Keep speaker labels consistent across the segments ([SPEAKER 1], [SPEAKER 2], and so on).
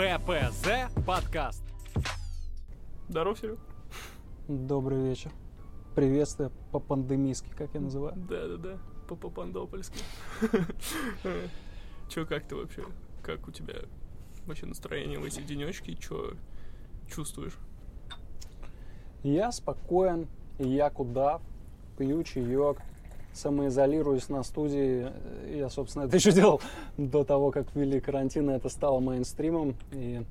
[SPEAKER 1] ППЗ подкаст.
[SPEAKER 2] Здоров, Серег.
[SPEAKER 3] Добрый вечер. Приветствие по-пандемийски, как я называю.
[SPEAKER 2] Да-да-да, по-папандопольски. Чё, как ты вообще? Как у тебя вообще настроение в эти денечки? Чё чувствуешь?
[SPEAKER 3] Я спокоен, я куда, пью чаек, самоизолируюсь на студии. Я, собственно, это еще делал до того, как ввели карантин, и это стало мейнстримом. И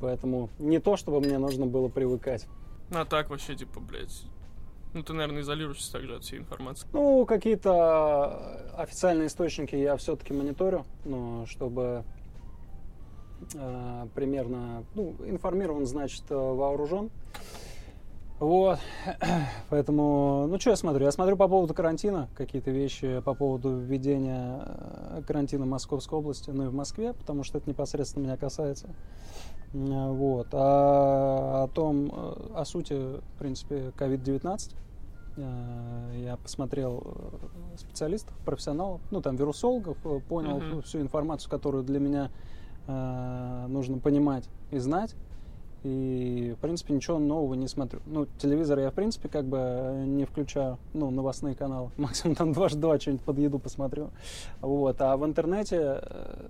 [SPEAKER 3] поэтому не то, чтобы мне нужно было привыкать.
[SPEAKER 2] А так вообще, типа, блядь, ну, ты, наверное, изолируешься также от всей информации.
[SPEAKER 3] Ну, какие-то официальные источники я все-таки мониторю, но чтобы э, примерно, ну, информирован, значит, э, вооружен. Вот, поэтому, ну, что я смотрю? Я смотрю по поводу карантина, какие-то вещи по поводу введения э, карантина в Московской области, ну и в Москве, потому что это непосредственно меня касается. Вот, а о том, э, о сути, в принципе, COVID-19, э, я посмотрел специалистов, профессионалов, ну, там, вирусологов, понял uh-huh. всю информацию, которую для меня э, нужно понимать и знать. И, в принципе, ничего нового не смотрю. Ну, телевизор я, в принципе, как бы не включаю, ну, новостные каналы. Максимум там дважды два что-нибудь под еду посмотрю. Вот. А в интернете, э,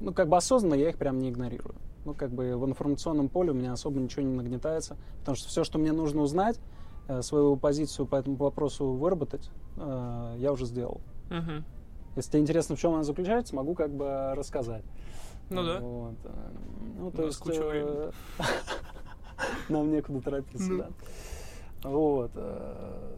[SPEAKER 3] ну, как бы осознанно я их прям не игнорирую. Ну, как бы в информационном поле у меня особо ничего не нагнетается, потому что все, что мне нужно узнать, э, свою позицию по этому вопросу выработать, э, я уже сделал.
[SPEAKER 2] Угу.
[SPEAKER 3] Если тебе интересно, в чем она заключается, могу как бы рассказать.
[SPEAKER 2] Ну да.
[SPEAKER 3] Вот. Ну, то есть... Э, нам некуда торопиться,
[SPEAKER 2] Ну.
[SPEAKER 3] да. Вот. э,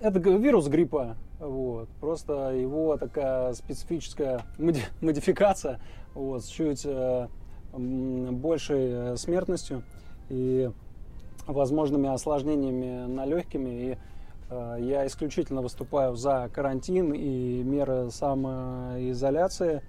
[SPEAKER 3] Это вирус гриппа. Вот. Просто его такая специфическая моди- модификация вот, с чуть э, большей э, смертностью и возможными осложнениями на легкими. И э, я исключительно выступаю за карантин и меры самоизоляции,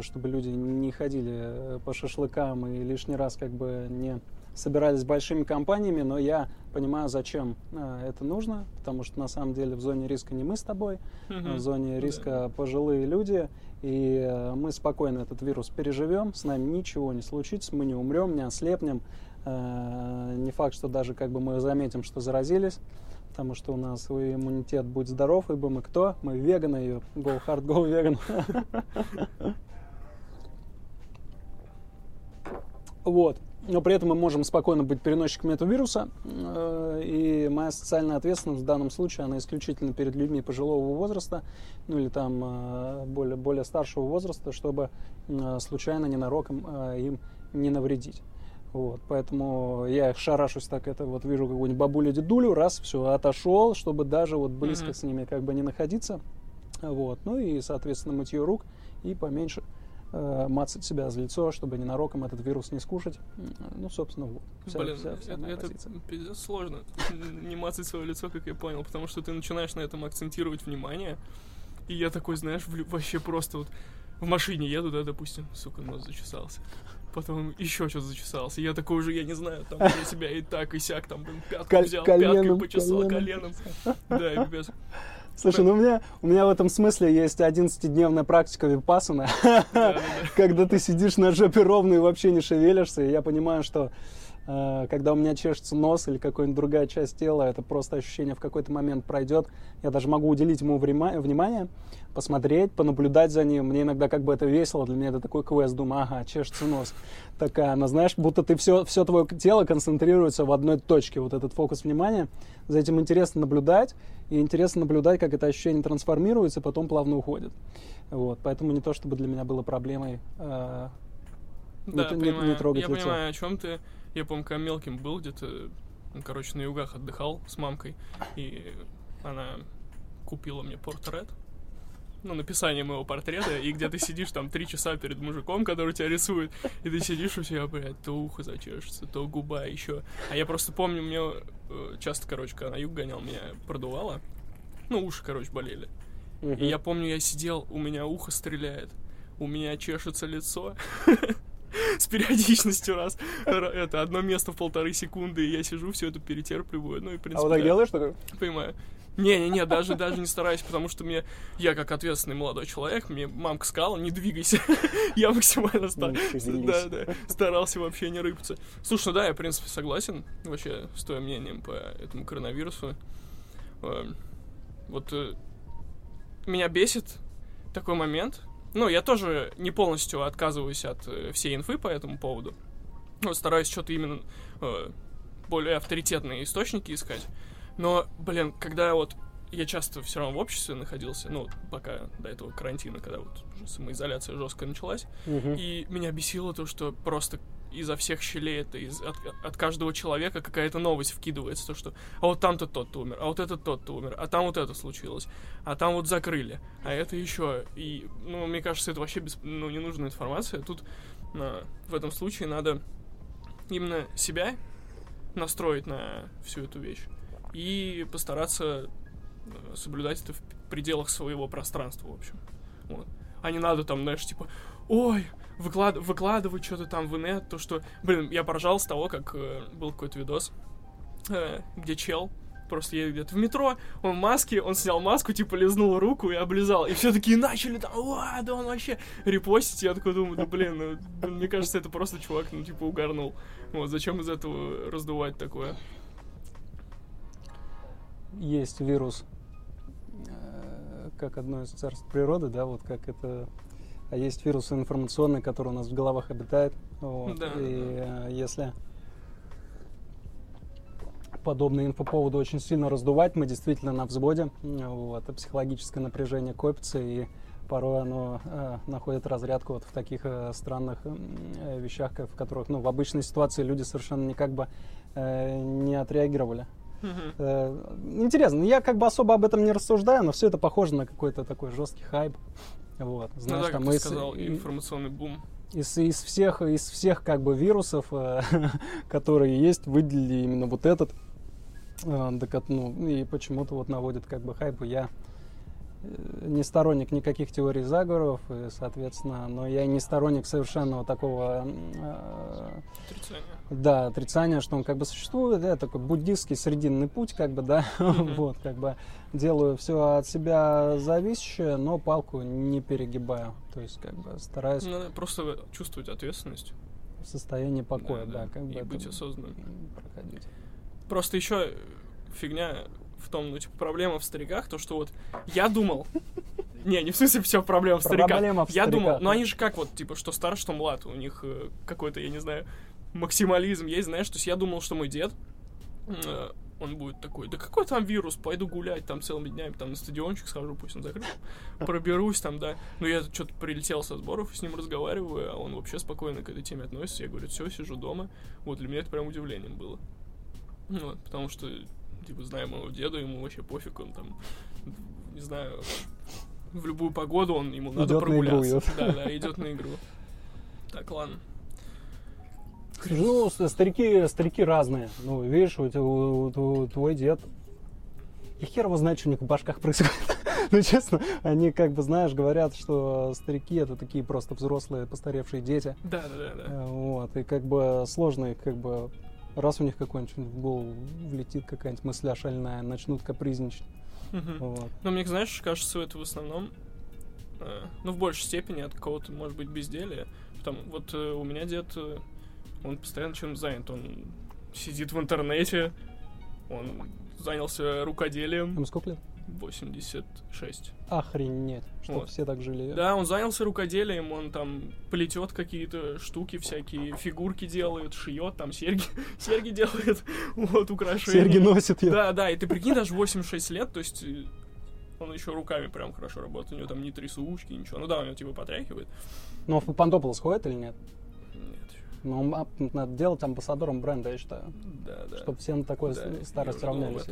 [SPEAKER 3] чтобы люди не ходили э, по шашлыкам и лишний раз как бы не собирались большими компаниями, но я понимаю, зачем э, это нужно, потому что на самом деле в зоне риска не мы с тобой,
[SPEAKER 2] Мгм.
[SPEAKER 3] в зоне риска пожилые люди, и э, мы спокойно этот вирус переживем, с нами ничего не случится, мы не умрем, не ослепнем, Э, не факт, что даже как бы мы заметим, что заразились, потому что у нас и иммунитет будет здоров, ибо мы кто? Мы веганы, go hard, go vegan. Вот. Но при этом мы можем спокойно быть переносчиками этого вируса. Э, И моя социальная ответственность в данном случае, она исключительно перед людьми пожилого возраста, ну или там э, более, более старшего возраста, чтобы э, случайно, ненароком им не навредить. Вот, поэтому я их шарашусь так, это вот вижу какую-нибудь бабулю дедулю, раз, все, отошел, чтобы даже вот близко
[SPEAKER 2] Мгм.
[SPEAKER 3] с ними как бы не находиться. Вот, ну и, соответственно, мытье рук и поменьше э, мацать себя за лицо, чтобы ненароком этот вирус не скушать. Ну, собственно, вот. Вся,
[SPEAKER 2] Блин,
[SPEAKER 3] вся- вся
[SPEAKER 2] это, это пиздец сложно. Не мацать свое лицо, как я понял, потому что ты начинаешь на этом акцентировать внимание. И я такой, знаешь, вообще просто вот в машине еду, да, допустим, сука, нос зачесался. Потом еще что-то зачесался. Я такой уже, я не знаю, там я себя и так, и сяк, там, блин, пятку
[SPEAKER 3] Кол-
[SPEAKER 2] взял,
[SPEAKER 3] коленом,
[SPEAKER 2] пяткой почесал,
[SPEAKER 3] коленом.
[SPEAKER 2] коленом. Да, и.
[SPEAKER 3] Слушай, ну у меня, у меня в этом смысле есть 11-дневная практика випассана,
[SPEAKER 2] Да-да-да.
[SPEAKER 3] когда ты сидишь на жопе ровно и вообще не шевелишься, и я понимаю, что когда у меня чешется нос или какая-нибудь другая часть тела, это просто ощущение в какой-то момент пройдет. Я даже могу уделить ему внимание, посмотреть, понаблюдать за ним. Мне иногда как бы это весело, для меня это такой квест. Думаю, ага, чешется нос. Такая, она, знаешь, будто ты все, все твое тело концентрируется в одной точке. Вот этот фокус внимания. За этим интересно наблюдать. И интересно наблюдать, как это ощущение трансформируется, потом плавно уходит. Вот, поэтому не то, чтобы для меня было проблемой э, не
[SPEAKER 2] Да,
[SPEAKER 3] не-
[SPEAKER 2] понимаю.
[SPEAKER 3] не трогать
[SPEAKER 2] Я
[SPEAKER 3] лицо.
[SPEAKER 2] понимаю, о чем ты. Я помню, когда мелким был где-то, ну, короче, на югах отдыхал с мамкой, и она купила мне портрет, ну, написание моего портрета, и где ты сидишь там три часа перед мужиком, который тебя рисует, и ты сидишь у себя, блядь, то ухо зачешется, то губа еще. А я просто помню, мне э, часто, короче, когда на юг гонял, меня продувало, ну, уши, короче, болели. И я помню, я сидел, у меня ухо стреляет, у меня чешется лицо. с периодичностью раз. Это одно место в полторы секунды, и я сижу, все это перетерпливаю. Ну и, в
[SPEAKER 3] А
[SPEAKER 2] принципе,
[SPEAKER 3] вот так
[SPEAKER 2] да,
[SPEAKER 3] делаешь такой?
[SPEAKER 2] понимаю. Не-не-не, даже, даже не стараюсь, потому что мне, я как ответственный молодой человек, мне мамка сказала, не двигайся. я максимально ста-
[SPEAKER 3] Не шевелись.
[SPEAKER 2] да, да, старался вообще не рыпаться. Слушай, ну да, я, в принципе, согласен вообще с твоим мнением по этому коронавирусу. Э, Вот э, меня бесит такой момент. Ну, я тоже не полностью отказываюсь от э, всей инфы по этому поводу. Ну, стараюсь что-то именно э, более авторитетные источники искать. Но, блин, когда вот я часто все равно в обществе находился, ну, пока до этого карантина, когда вот уже самоизоляция жесткая началась,
[SPEAKER 3] Мгм.
[SPEAKER 2] и меня бесило то, что просто изо всех щелей это из, от, от каждого человека какая-то новость вкидывается, то что а вот там-то тот-то умер, а вот этот тот-то умер, а там вот это случилось, а там вот закрыли, а это еще. И, ну, мне кажется, это вообще без, ну, ненужная информация. Тут а, в этом случае надо именно себя настроить на всю эту вещь и постараться э, соблюдать это в пределах своего пространства, в общем. Вот. А не надо там, знаешь, типа, ой, выклад... выкладывать что-то там в инет, то что... Блин, я поржал с того, как э, был какой-то видос, э, где чел просто едет где-то в метро, он в маске, он снял маску, типа, лизнул руку и облизал. И все такие начали там, «Уа, да он вообще репостить. Я такой думаю, да блин, ну, блин, мне кажется, это просто чувак, ну, типа, угарнул. Вот, зачем из этого раздувать такое?
[SPEAKER 3] есть вирус э, как одно из царств природы, да, вот как это... А есть вирус информационный, который у нас в головах обитает. Вот.
[SPEAKER 2] Да,
[SPEAKER 3] и э, если подобные инфоповоды очень сильно раздувать, мы действительно на взводе. Вот, психологическое напряжение копится, и порой оно э, находит разрядку вот в таких э, странных э, вещах, в которых, ну, в обычной ситуации люди совершенно никак бы э, не отреагировали. Э, Интересно, я как бы особо об этом не рассуждаю, но все это похоже на какой-то такой жесткий хайп. Вот,
[SPEAKER 2] Ну
[SPEAKER 3] знаешь,
[SPEAKER 2] да,
[SPEAKER 3] там
[SPEAKER 2] как
[SPEAKER 3] из,
[SPEAKER 2] сказал, информационный бум.
[SPEAKER 3] из, из всех, из всех как бы вирусов, э, которые есть, выделили именно вот этот, э, ну, и почему-то вот наводит как бы хайп. И Я не сторонник никаких теорий заговоров, и, соответственно, но я и не сторонник совершенного такого э,
[SPEAKER 2] Отрицание.
[SPEAKER 3] да, отрицание, что он как бы существует, это такой буддистский срединный путь, как бы, да, вот, как бы делаю все от себя зависящее, но палку не перегибаю, то есть как бы стараюсь
[SPEAKER 2] Надо просто чувствовать ответственность.
[SPEAKER 3] в состоянии покоя, да,
[SPEAKER 2] да,
[SPEAKER 3] как бы
[SPEAKER 2] и быть осознанным.
[SPEAKER 3] проходить.
[SPEAKER 2] Просто еще фигня в том, ну, типа, проблема в стариках, то, что вот я думал... Не, не в смысле все проблема в стариках.
[SPEAKER 3] Проблема в
[SPEAKER 2] Я думал, ну они же как вот, типа, что стар, что млад, у них э, какой-то, я не знаю, максимализм есть, знаешь, то есть я думал, что мой дед, э, он будет такой, да какой там вирус, пойду гулять там целыми днями, там на стадиончик схожу, пусть он закрыт, проберусь там, да. Но я что-то прилетел со сборов, с ним разговариваю, а он вообще спокойно к этой теме относится. Я говорю, все, сижу дома. Вот для меня это прям удивлением было. Ну, вот, потому что, типа, зная моего деда, ему вообще пофиг, он там, не знаю, в любую погоду он ему надо
[SPEAKER 3] Идёт на игру,
[SPEAKER 2] прогуляться. Да, да, идет на игру. Так, ладно.
[SPEAKER 3] Ну, старики, старики разные, ну, видишь, у тебя- у- у- твой дед, и хер его знает, что у них в башках происходит. Ну, честно, они, как бы, знаешь, говорят, что старики это такие просто взрослые, постаревшие дети.
[SPEAKER 2] Да, да, да, да.
[SPEAKER 3] Э, Вот, и как бы сложно их, как бы, раз у них какой-нибудь в голову влетит какая-нибудь мысля шальная, начнут капризничать.
[SPEAKER 2] Мгм.
[SPEAKER 3] Вот.
[SPEAKER 2] Но мне, знаешь, кажется, это в основном, э, ну, в большей степени от какого-то, может быть, безделия. Потому, вот э, у меня дед, э, он постоянно чем занят. Он сидит в интернете, он занялся рукоделием.
[SPEAKER 3] Ему сколько лет?
[SPEAKER 2] 86.
[SPEAKER 3] Охренеть, что
[SPEAKER 2] Вот.
[SPEAKER 3] все так жили.
[SPEAKER 2] Да, он занялся рукоделием, он там плетет какие-то штуки всякие, фигурки делает, шьет, там серьги, серьги делает, вот, украшения.
[SPEAKER 3] Серьги носит я.
[SPEAKER 2] Да, да, и ты прикинь, даже 86 лет, то есть э, он еще руками прям хорошо работает, у него там не трясучки, ничего. Ну да, у него типа потряхивает.
[SPEAKER 3] Но в Пантополос ходит или нет?
[SPEAKER 2] Нет.
[SPEAKER 3] Ну, а, надо делать амбассадором бренда, я считаю.
[SPEAKER 2] Да, да.
[SPEAKER 3] Чтобы все на такой
[SPEAKER 2] Да,
[SPEAKER 3] старость равнялись.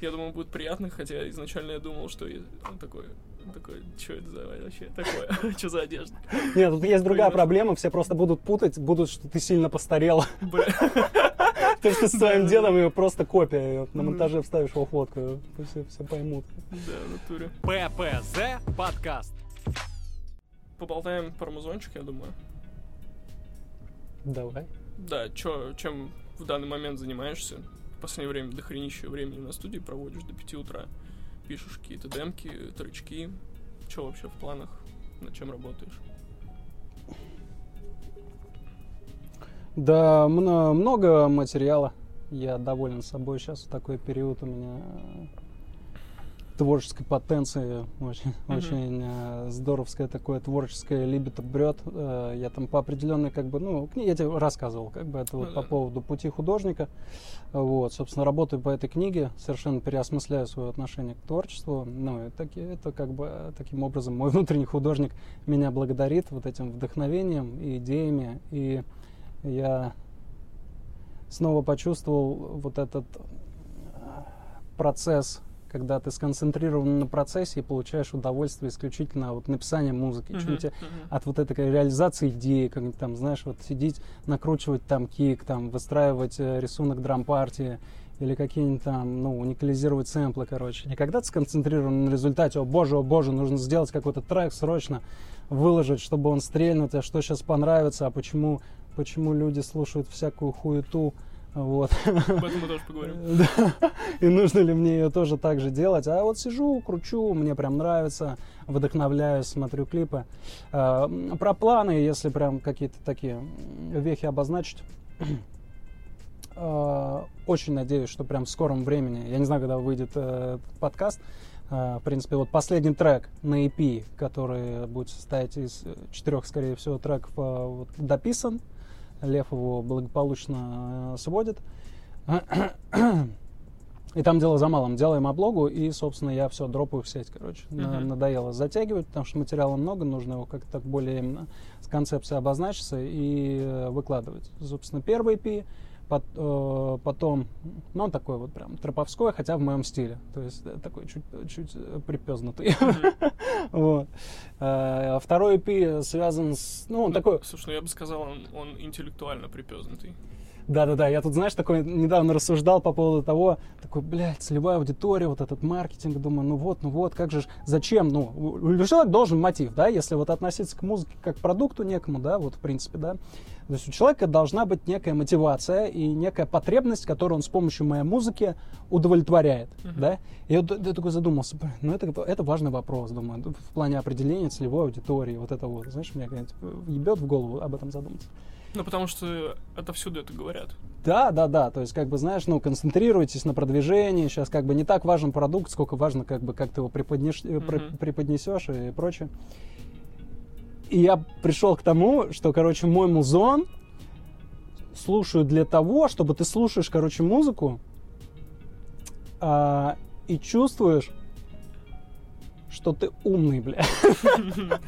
[SPEAKER 2] Я думал, будет приятно, хотя изначально я думал, что он такой, он такой, что это за вообще такое, что за одежда?
[SPEAKER 3] Нет, тут есть другая проблема, все просто будут путать, будут, что ты сильно постарел.
[SPEAKER 2] Бля.
[SPEAKER 3] То ты со своим дедом ее просто копия, на монтаже вставишь его фотку, все, все поймут.
[SPEAKER 2] Да, в натуре.
[SPEAKER 1] ППЗ подкаст.
[SPEAKER 2] Поболтаем про музончик, я думаю.
[SPEAKER 3] Давай.
[SPEAKER 2] Да, чё, чем в данный момент занимаешься? В последнее время дохренища времени на студии проводишь до 5 утра. Пишешь какие-то демки, тречки. Чё вообще в планах? Над чем работаешь?
[SPEAKER 3] Да, мно- много материала. Я доволен собой. Сейчас такой период у меня э, творческой потенции. Очень,
[SPEAKER 2] Мгм.
[SPEAKER 3] очень э, здоровское такое творческое либито брет. Э, я там по определенной, как бы, ну, кни- я тебе рассказывал, как бы это вот
[SPEAKER 2] Ну
[SPEAKER 3] по поводу пути художника. Вот, собственно, работаю по этой книге, совершенно переосмысляю свое отношение к творчеству. Ну, и таки, это как бы таким образом мой внутренний художник меня благодарит вот этим вдохновением и идеями. И я снова почувствовал вот этот э, процесс, когда ты сконцентрирован на процессе и получаешь удовольствие исключительно от написания музыки.
[SPEAKER 2] Мгм,
[SPEAKER 3] тебе
[SPEAKER 2] мгм.
[SPEAKER 3] от вот этой реализации идеи, как там, знаешь, вот сидеть, накручивать там кик, там, выстраивать э, рисунок драм-партии или какие-нибудь там, ну, уникализировать сэмплы, короче. Не когда ты сконцентрирован на результате, о боже, о боже, нужно сделать какой-то трек срочно, выложить, чтобы он стрельнет, а что сейчас понравится, а почему, почему люди слушают всякую хуету, вот.
[SPEAKER 2] Об этом мы тоже поговорим.
[SPEAKER 3] Да. И нужно ли мне ее тоже так же делать? А вот сижу, кручу, мне прям нравится, вдохновляюсь, смотрю клипы. А, Про планы, если прям какие-то такие вехи обозначить. А, Очень надеюсь, что прям в скором времени, я не знаю, когда выйдет э, этот подкаст, а, в принципе, вот последний трек на EP, который будет состоять из э, четырех, скорее всего, треков, вот, дописан. Лев его благополучно э, сводит. И там дело за малым. Делаем облогу, и, собственно, я все дропаю в сеть, короче.
[SPEAKER 2] Мгм.
[SPEAKER 3] надоело затягивать, потому что материала много, нужно его как-то так более именно с концепцией обозначиться и э, выкладывать. Собственно, первый э, потом, ну, он такой вот прям троповской, хотя в моем стиле. То есть э, такой чуть, чуть э, припезнутый. Вот. Э, Второй EP связан с... Ну, он
[SPEAKER 2] Ну,
[SPEAKER 3] такой...
[SPEAKER 2] Слушай, ну я бы сказал, он, он интеллектуально припезнутый.
[SPEAKER 3] Да-да-да, я тут, знаешь, такой недавно рассуждал по поводу того, такой, блядь, целевая аудитория, вот этот маркетинг, думаю, ну вот, ну вот, как же, зачем, ну, у человека должен мотив, да, если вот относиться к музыке как к продукту некому, да, вот, в принципе, да, то есть у человека должна быть некая мотивация и некая потребность, которую он с помощью моей музыки удовлетворяет,
[SPEAKER 2] Мгм.
[SPEAKER 3] да, и я, д- я такой задумался, ну это, это важный вопрос, думаю, в плане определения целевой аудитории, вот это вот, знаешь, меня типа, ебет в голову об этом задуматься.
[SPEAKER 2] Ну, потому что отовсюду это говорят.
[SPEAKER 3] Да, да, да. То есть, как бы, знаешь, ну, концентрируйтесь на продвижении. Сейчас как бы не так важен продукт, сколько важно, как бы, как ты его преподнеш- э, пр-
[SPEAKER 2] Мгм.
[SPEAKER 3] преподнесешь и прочее. И я пришел к тому, что, короче, мой музон слушаю для того, чтобы ты слушаешь, короче, музыку а, и чувствуешь, что ты умный, бля.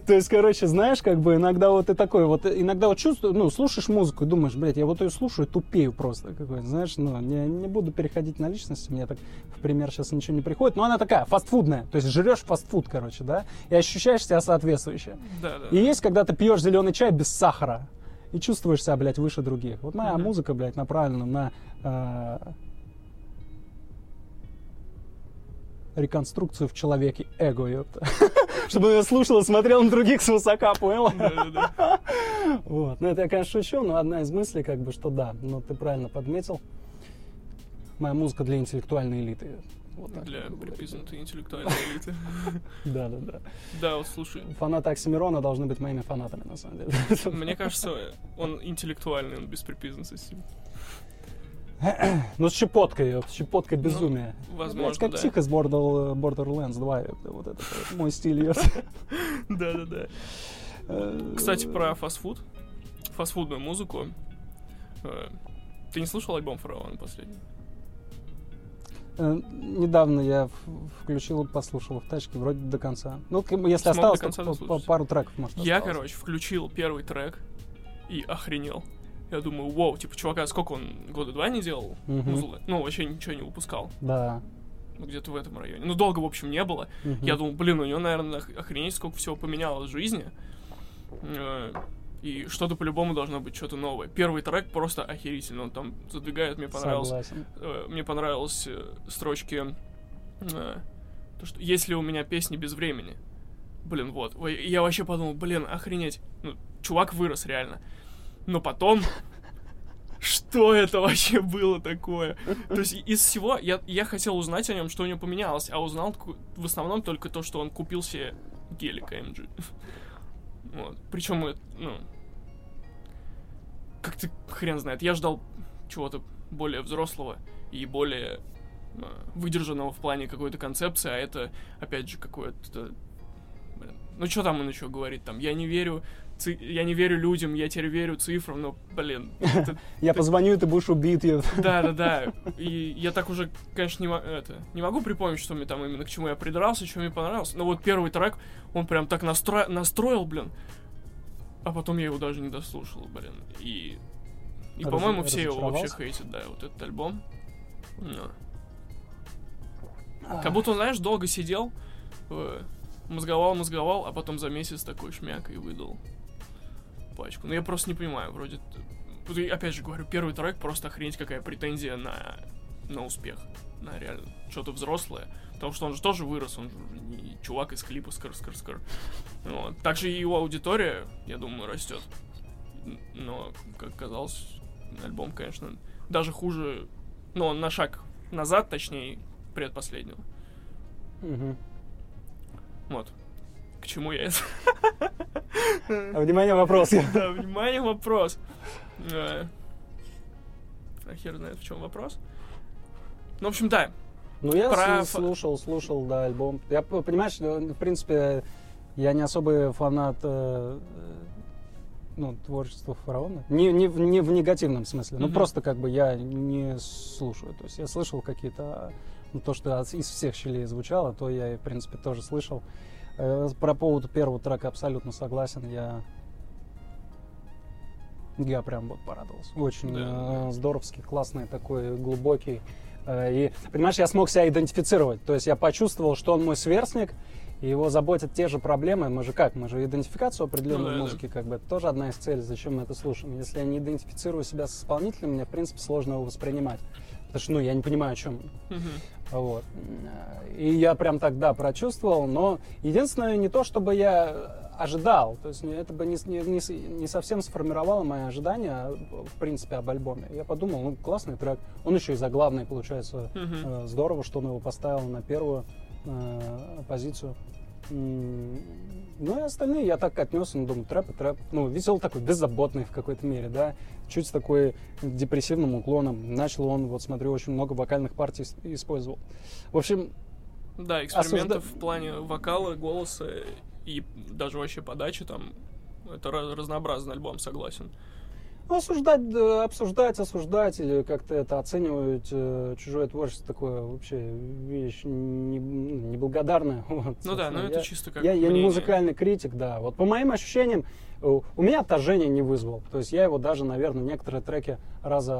[SPEAKER 3] То есть, короче, знаешь, как бы иногда вот ты такой, вот иногда вот чувствую, ну, слушаешь музыку и думаешь, блядь, я вот ее слушаю, тупею просто какой знаешь, ну, не, не буду переходить на личности, мне так в пример сейчас ничего не приходит, но она такая, фастфудная, то есть жрешь фастфуд, короче, да, и ощущаешь себя соответствующе.
[SPEAKER 2] Да, да.
[SPEAKER 3] И есть, когда ты пьешь зеленый чай без сахара и чувствуешь себя, блядь, выше других. Вот моя
[SPEAKER 2] Мгм.
[SPEAKER 3] музыка, блядь, направлена на э, реконструкцию в человеке эго, ёпта. Чтобы я слушал и смотрел на других с высока, понял? Вот. Ну, это я, конечно, шучу, но одна из мыслей, как бы, что да, ну, ты правильно подметил. Моя музыка для интеллектуальной элиты. Вот так
[SPEAKER 2] Для припизнутой интеллектуальной элиты.
[SPEAKER 3] Да, да, да.
[SPEAKER 2] Да, вот слушай,
[SPEAKER 3] Фанаты Оксимирона должны быть моими фанатами, на самом деле.
[SPEAKER 2] мне кажется, он интеллектуальный, он без припизнанности.
[SPEAKER 3] Ну, с щепоткой, с щепоткой безумия.
[SPEAKER 2] Ну, возможно,
[SPEAKER 3] Блядь, как
[SPEAKER 2] да.
[SPEAKER 3] псих из Border- Borderlands 2, ёпта, вот это мой стиль.
[SPEAKER 2] Да-да-да.
[SPEAKER 3] Э,
[SPEAKER 2] Кстати, про фастфуд, фастфудную музыку. Э, Ты не слушал альбом Фараона последний?
[SPEAKER 3] э, Недавно я включил и послушал в тачке вроде до конца. Ну, если
[SPEAKER 2] Смог
[SPEAKER 3] осталось, то пару треков, может,
[SPEAKER 2] Я,
[SPEAKER 3] осталось.
[SPEAKER 2] короче, включил первый трек и охренел. Я думаю, вау, типа, чувака, сколько он года два не делал
[SPEAKER 3] Мгм.
[SPEAKER 2] музлы? Ну, вообще ничего не выпускал.
[SPEAKER 3] Да.
[SPEAKER 2] Ну, где-то в этом районе. Ну, долго, в общем, не было.
[SPEAKER 3] Мгм.
[SPEAKER 2] Я думал, блин, у него, наверное, ох- охренеть, сколько всего поменялось в жизни. Э, И что-то по-любому должно быть что-то новое. Первый трек просто охерительный. Он там задвигает, мне понравилось.
[SPEAKER 3] Согласен.
[SPEAKER 2] Э, Мне понравились э, строчки, то, что если у меня песни без времени. Блин, вот. Я вообще подумал, блин, охренеть. Ну, чувак вырос реально. Но потом... Что это вообще было такое? То есть из всего я, я хотел узнать о нем, что у него поменялось, а узнал в основном только то, что он купил себе гелик AMG. Вот. Причем, ну, как ты хрен знает, я ждал чего-то более взрослого и более э, выдержанного в плане какой-то концепции, а это, опять же, какое-то... Ну, что там он еще говорит? Там, я не верю, ци- я не верю людям, я теперь верю цифрам, но, блин, это
[SPEAKER 3] Я позвоню, и ты будешь убит.
[SPEAKER 2] да, да, да. И я так уже, конечно, не, это, не могу припомнить, что мне там именно к чему я придрался, что мне понравилось. Но вот первый трек, он прям так настро... настроил, блин. А потом я его даже не дослушал, блин. И, и
[SPEAKER 3] Раз-
[SPEAKER 2] по-моему, все его вообще хейтят, да, вот этот альбом. Но. Как будто, знаешь, долго сидел, э, мозговал, мозговал, а потом за месяц такой шмяк и выдал пачку. Ну, я просто не понимаю, вроде... опять же говорю, первый трек просто охренеть какая претензия на, на успех. На реально что-то взрослое. Потому что он же тоже вырос, он же не чувак из клипа скр скр скр Вот. Также и его аудитория, я думаю, растет. Но, как казалось, альбом, конечно, даже хуже, ну, он на шаг назад, точнее, предпоследнего.
[SPEAKER 3] Мгм.
[SPEAKER 2] Вот. К чему я это?
[SPEAKER 3] А, Внимание, вопрос.
[SPEAKER 2] Да, внимание, вопрос. Э, А хер знает, в чем вопрос. Ну, в общем, да.
[SPEAKER 3] Ну, я
[SPEAKER 2] Про
[SPEAKER 3] слушал, слушал, да, альбом. Я, понимаешь, э, в принципе, я не особый фанат э, ну, творчества фараона. Не, не, в- не в негативном смысле. Ну,
[SPEAKER 2] Мгм.
[SPEAKER 3] просто как бы я не слушаю. То есть я слышал какие-то... ну, то, что из всех щелей звучало, то я, в принципе, тоже слышал. Про поводу первого трека абсолютно согласен. Я... Я прям вот порадовался. Очень
[SPEAKER 2] Да.
[SPEAKER 3] э, здоровский, классный такой, глубокий. Э, И, понимаешь, я смог себя идентифицировать. То есть я почувствовал, что он мой сверстник, и его заботят те же проблемы. Мы же как? Мы же идентификацию определенной
[SPEAKER 2] Ну да,
[SPEAKER 3] в
[SPEAKER 2] да.
[SPEAKER 3] как бы, это тоже одна из целей, зачем мы это слушаем. Если я не идентифицирую себя с исполнителем, мне, в принципе, сложно его воспринимать. Потому что, ну, я не понимаю, о чем.
[SPEAKER 2] Мгм.
[SPEAKER 3] Вот. И я прям тогда прочувствовал, но единственное не то, чтобы я ожидал, то есть это бы не, не, не совсем сформировало мои ожидания, в принципе, об альбоме. Я подумал, ну, классный трек, он еще и заглавный, получается,
[SPEAKER 2] Мгм.
[SPEAKER 3] Э, Здорово, что он его поставил на первую э, позицию. Ну и остальные я так отнес, ну, думаю, трэп и трэп. Ну, весел такой, беззаботный в какой-то мере, да. Чуть с такой депрессивным уклоном. Начал он, вот смотрю, очень много вокальных партий ис- использовал. В общем,
[SPEAKER 2] Да, экспериментов
[SPEAKER 3] Осужда-
[SPEAKER 2] в плане вокала, голоса и даже вообще подачи там. Это разнообразный альбом, согласен.
[SPEAKER 3] ну, осуждать, да, обсуждать, осуждать или как-то это оценивать э, чужое творчество такое вообще вещь не- ну, неблагодарная. Вот,
[SPEAKER 2] Ну да, но это
[SPEAKER 3] Я-
[SPEAKER 2] чисто как
[SPEAKER 3] Я, я не музыкальный критик, да. Вот по моим ощущениям, у у меня отторжение не вызвал. То есть я его даже, наверное, некоторые треки раза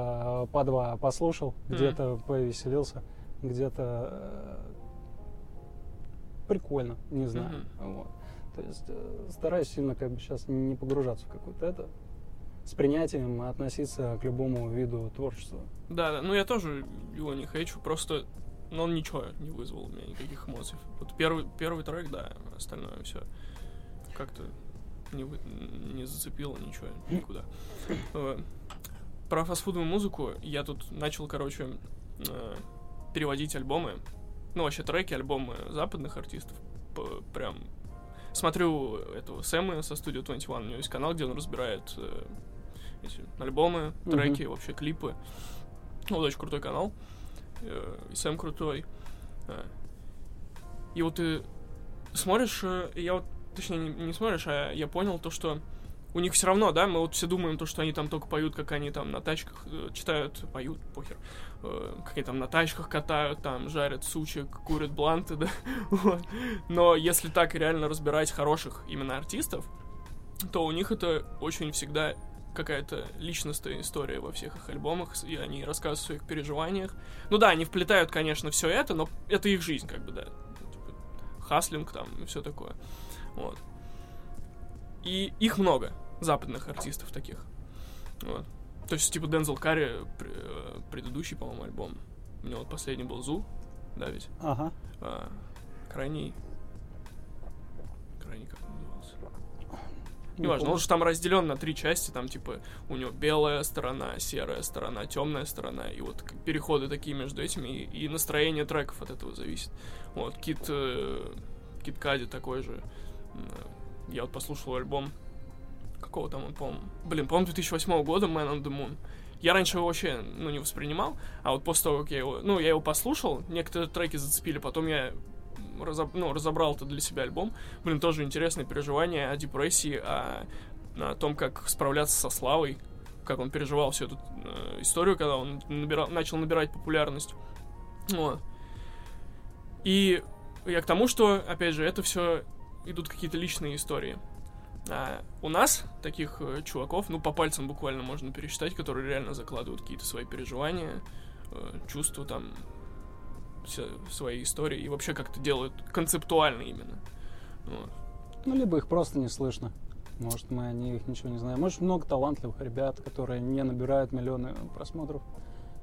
[SPEAKER 3] э, по два послушал,
[SPEAKER 2] Мгм.
[SPEAKER 3] где-то повеселился, где-то э, прикольно, не знаю. Вот. То есть э, стараюсь сильно как бы сейчас не погружаться в какую-то это с принятием относиться к любому виду творчества.
[SPEAKER 2] Да, да, ну я тоже его не хейчу, просто ну, он ничего не вызвал у меня никаких эмоций. Вот первый, первый трек, да, остальное все как-то не, не зацепило ничего, никуда. Про фастфудовую музыку я тут начал, короче, э, переводить альбомы, ну вообще треки, альбомы западных артистов, прям смотрю этого Сэма со студии 21, у него есть канал, где он разбирает э, эти альбомы, треки, вообще клипы. Вот очень крутой канал. Э, И Сэм крутой. Э, И вот ты смотришь, э, я вот, точнее, не, не смотришь, а я понял то, что у них все равно, да, мы вот все думаем то, что они там только поют, как они там на тачках э, читают, поют, похер, э, как они там на тачках катают, там жарят сучек, курят бланты, да, вот. Но если так реально разбирать хороших именно артистов, то у них это очень всегда какая-то личностная история во всех их альбомах, и они рассказывают о своих переживаниях. Ну да, они вплетают, конечно, все это, но это их жизнь, как бы, да. Типа, Хаслинг там и все такое. Вот. И их много, западных артистов таких. Вот. То есть, типа, Дензел Карри, э, предыдущий, по-моему, альбом. У него вот последний был Зу, да ведь?
[SPEAKER 3] Ага.
[SPEAKER 2] А, крайний... Крайний как он назывался?
[SPEAKER 3] Не
[SPEAKER 2] Неважно, он же там разделен на три части, там типа у него белая сторона, серая сторона, темная сторона, и вот переходы такие между этими, и, и настроение треков от этого зависит. Вот, Кит, э, Кит Кади такой же. Э, Я вот послушал альбом, какого там он, по-моему, блин, по-моему, 2008 года Man on the Moon. Я раньше его вообще, ну, не воспринимал, а вот после того, как я его, ну, я его послушал, некоторые треки зацепили, потом я разоб- ну, разобрал это для себя альбом. Блин, тоже интересное переживание о депрессии, о, о том, как справляться со славой, как он переживал всю эту э, историю, когда он набирал, начал набирать популярность. Вот. И я к тому, что, опять же, это все идут какие-то личные истории. А у нас таких э, чуваков, ну, по пальцам буквально можно пересчитать, которые реально закладывают какие-то свои переживания, э, чувства там, свои истории и вообще как-то делают концептуально именно. Вот.
[SPEAKER 3] Ну, либо их просто не слышно. Может, мы о них ничего не знаем. Может, много талантливых ребят, которые не набирают миллионы просмотров,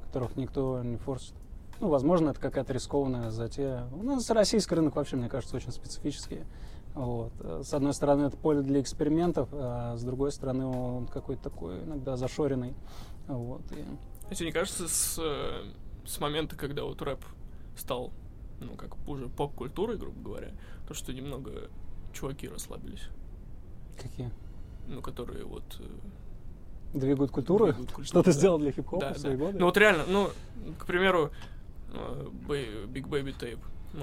[SPEAKER 3] которых никто не форсит. Ну, возможно, это какая-то рискованная затея. У нас российский рынок вообще, мне кажется, очень специфический. Вот. Э, С одной стороны, это поле для экспериментов, а с другой стороны, он какой-то такой иногда зашоренный. Вот. И
[SPEAKER 2] А тебе не кажется, с, э, с момента, когда вот рэп стал, ну, как уже поп-культурой, грубо говоря, то, что немного чуваки расслабились,
[SPEAKER 3] какие?
[SPEAKER 2] ну, которые вот... э,
[SPEAKER 3] Двигают культуру?
[SPEAKER 2] двигают культуру,
[SPEAKER 3] Что ты
[SPEAKER 2] да.
[SPEAKER 3] сделал для хип-хопа
[SPEAKER 2] Да,
[SPEAKER 3] в свои
[SPEAKER 2] да.
[SPEAKER 3] годы?
[SPEAKER 2] Ну вот реально, ну, к примеру, Big Baby Tape.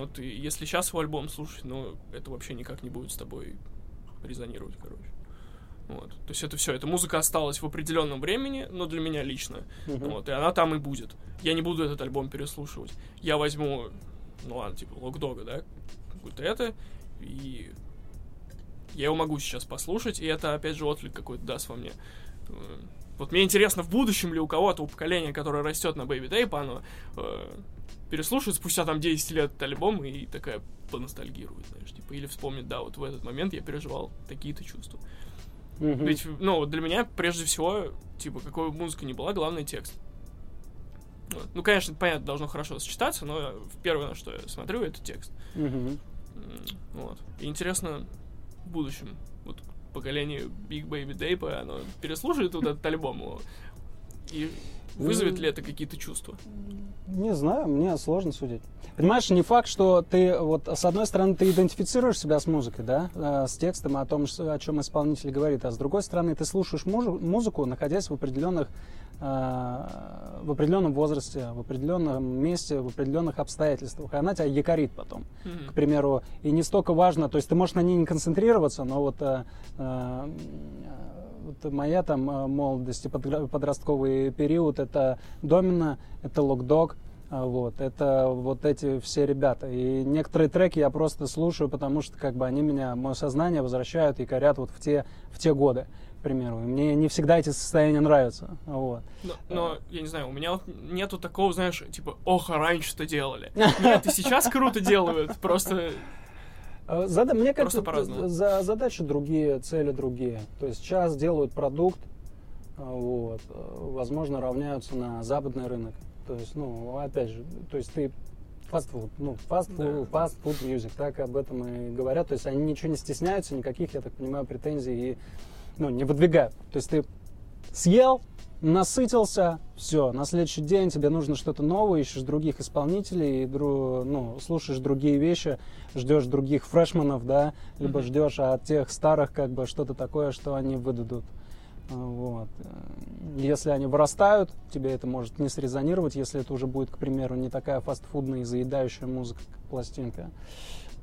[SPEAKER 2] Ты, если сейчас его альбом слушать, ну, это вообще никак не будет с тобой резонировать, короче. Вот. То есть это все, эта музыка осталась в определенном времени, но для меня лично.
[SPEAKER 3] Мгм.
[SPEAKER 2] Вот, и она там и будет. Я не буду этот альбом переслушивать. Я возьму, ну ладно, типа, Локдога, да, какой-то это, и я его могу сейчас послушать, и это, опять же, отклик какой-то даст во мне. Вот мне интересно, в будущем ли у кого-то, у поколения, которое растет на Baby Tape, оно э, переслушает спустя там 10 лет этот альбом и такая поностальгирует, знаешь, типа, или вспомнит, да, вот в этот момент я переживал такие-то чувства.
[SPEAKER 3] Мгм.
[SPEAKER 2] Ведь, ну, для меня, прежде всего, типа, какой бы музыка ни была, главный текст. Вот. Ну, конечно, понятно, должно хорошо сочетаться, но первое, на что я смотрю, это текст. М, Вот. И интересно, в будущем, вот поколение Big Baby Tape, оно переслушает вот этот альбом и вызовет ли это какие-то чувства?
[SPEAKER 3] Не знаю, мне сложно судить. Понимаешь, не факт, что ты, вот, с одной стороны, ты идентифицируешь себя с музыкой, да, э, с текстом о том, о чем исполнитель говорит, а с другой стороны, ты слушаешь музыку, находясь в определенных, э, в определенном возрасте, в определенном месте, в определенных обстоятельствах, и она тебя якорит потом
[SPEAKER 2] Мгм.
[SPEAKER 3] к примеру, и не столько важно, то есть ты можешь на ней не концентрироваться, но вот, э, вот моя там э, молодость и подростковый период, это Домина, это Локдог, а, вот, это вот эти все ребята. И некоторые треки я просто слушаю, потому что как бы они меня, мое сознание возвращают и корят вот в те, в те годы, к примеру. И мне не всегда эти состояния нравятся. Вот.
[SPEAKER 2] Но, но, я не знаю, у меня вот нету такого, знаешь, типа, ох, а раньше-то делали. Нет, и сейчас круто делают, просто...
[SPEAKER 3] А, Зада- мне кажется, за задачи другие, цели другие. То есть сейчас делают продукт, а, вот, э, возможно, равняются на западный рынок. То есть, ну, опять же, то есть ты фастфуд, ну, фастфуд,
[SPEAKER 2] Да.
[SPEAKER 3] фастфуд мьюзик, так об этом и говорят. То есть они ничего не стесняются, никаких, я так понимаю, претензий и, ну, не выдвигают. То есть ты съел, насытился, все, на следующий день тебе нужно что-то новое, ищешь других исполнителей, и ну, слушаешь другие вещи, ждешь других фрешманов, да, либо
[SPEAKER 2] Мгм.
[SPEAKER 3] ждешь от тех старых как бы что-то такое, что они выдадут. Вот. Если они вырастают, тебе это может не срезонировать, если это уже будет, к примеру, не такая фастфудная и заедающая музыка, как пластинка. А,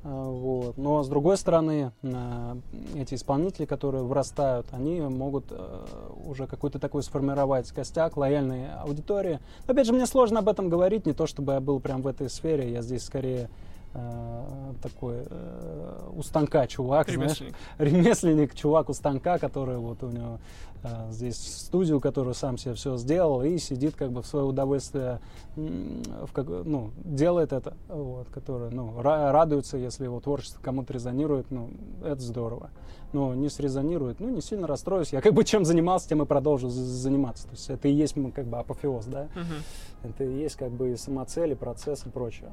[SPEAKER 3] Вот. Но с другой стороны, а, эти исполнители, которые вырастают, они могут э, уже какой-то такой сформировать костяк лояльной аудитории. Опять же, мне сложно об этом говорить, не то чтобы я был прям в этой сфере, я здесь скорее э, такой э, у станка чувак, знаешь,
[SPEAKER 2] Ремесленник.
[SPEAKER 3] ремесленник, чувак у станка, который вот у него э, здесь студию, которую сам себе все сделал, и сидит как бы в свое удовольствие, в как, ну, делает это, вот, который, ну, ра- радуется, если его творчество кому-то резонирует, ну, это здорово. Но не срезонирует, ну, не сильно расстроюсь. Я как бы чем занимался, тем и продолжу заниматься. То есть это и есть как бы апофеоз, да?
[SPEAKER 2] Мгм.
[SPEAKER 3] Это и есть как бы и самоцель, и процесс, и прочее.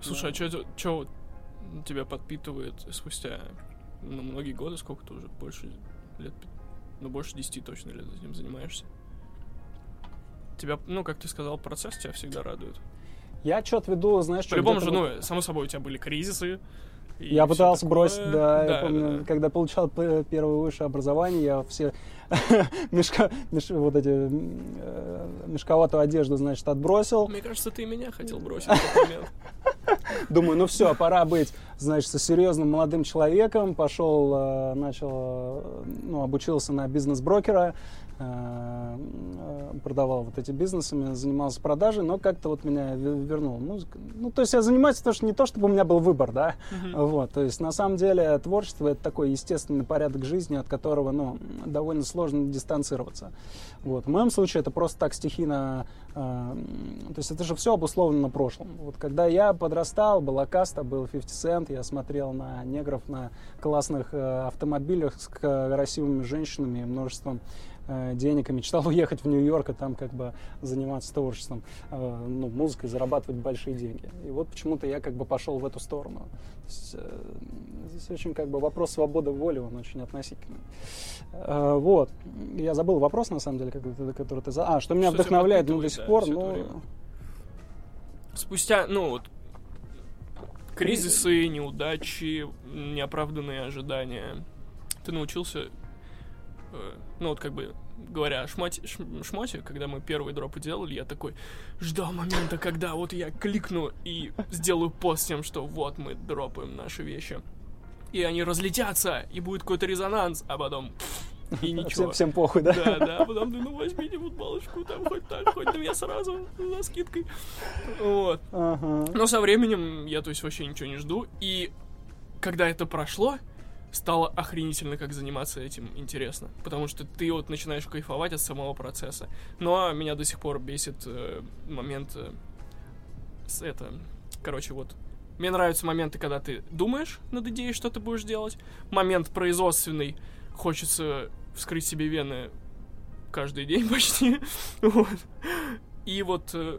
[SPEAKER 2] Слушай, а что тебя подпитывает спустя ну, многие годы, сколько ты уже, больше лет, ну, больше 10 точно лет этим занимаешься. Тебя, ну, как ты сказал, процесс тебя всегда радует.
[SPEAKER 3] Я что-то веду, знаешь, что
[SPEAKER 2] По-любому
[SPEAKER 3] где-то
[SPEAKER 2] же, ну, само собой, у тебя были кризисы. и
[SPEAKER 3] Я пытался
[SPEAKER 2] такое.
[SPEAKER 3] бросить, да, я
[SPEAKER 2] да,
[SPEAKER 3] помню,
[SPEAKER 2] да.
[SPEAKER 3] когда получал первое высшее образование, я все мешка, меш- вот эти э, мешковатую одежду, значит, отбросил.
[SPEAKER 2] Мне кажется, ты меня хотел бросить в.
[SPEAKER 3] Думаю, ну все, пора быть, значит, серьезным молодым человеком. Пошел, э, начал, э, ну, обучился на бизнес-брокера, продавал вот эти бизнесами, занимался продажей, но как-то вот меня ве- вернула музыка. Ну, то есть я занимаюсь, потому что не то, чтобы у меня был выбор, да, вот, то есть на самом деле творчество это такой естественный порядок жизни, от которого, ну, довольно сложно дистанцироваться. Вот. В моем случае это просто так стихийно, э, то есть это же все обусловлено прошлым. Вот когда я подрастал, была каста, был 50 Cent, я смотрел на негров на классных э, автомобилях с красивыми женщинами и множеством э, денег и мечтал уехать в Нью-Йорк и там как бы заниматься творчеством, э, ну, музыкой, зарабатывать большие деньги. И вот почему-то я как бы пошел в эту сторону. То есть, э, здесь очень как бы вопрос свободы воли, он очень относительный. Э, Вот. Я забыл вопрос, на самом деле, ты- который ты... за- А, что меня
[SPEAKER 2] Что
[SPEAKER 3] вдохновляет ну, до сих
[SPEAKER 2] да,
[SPEAKER 3] пор, ну...
[SPEAKER 2] время? Спустя, ну, вот, кризисы, неудачи, неоправданные ожидания, ты научился, ну, вот как бы, говоря о шмоте, шм- шмоте, когда мы первые дропы делали, я такой ждал момента, когда вот я кликну и сделаю пост с тем, что вот мы дропаем наши вещи. И они разлетятся, и будет какой-то резонанс, а потом и ничего.
[SPEAKER 3] Всем, всем похуй, да?
[SPEAKER 2] Да, да, потом ты, ну возьмите футболочку, там хоть так, хоть на меня сразу, за скидкой. Вот.
[SPEAKER 3] Ага.
[SPEAKER 2] Но со временем я, то есть, вообще ничего не жду. И когда это прошло, стало охренительно, как заниматься этим интересно. Потому что ты вот начинаешь кайфовать от самого процесса. Но меня до сих пор бесит э, момент э, с это... Короче, вот мне нравятся моменты, когда ты думаешь над идеей, что ты будешь делать. Момент производственный. Хочется вскрыть себе вены каждый день почти. Вот. И вот э,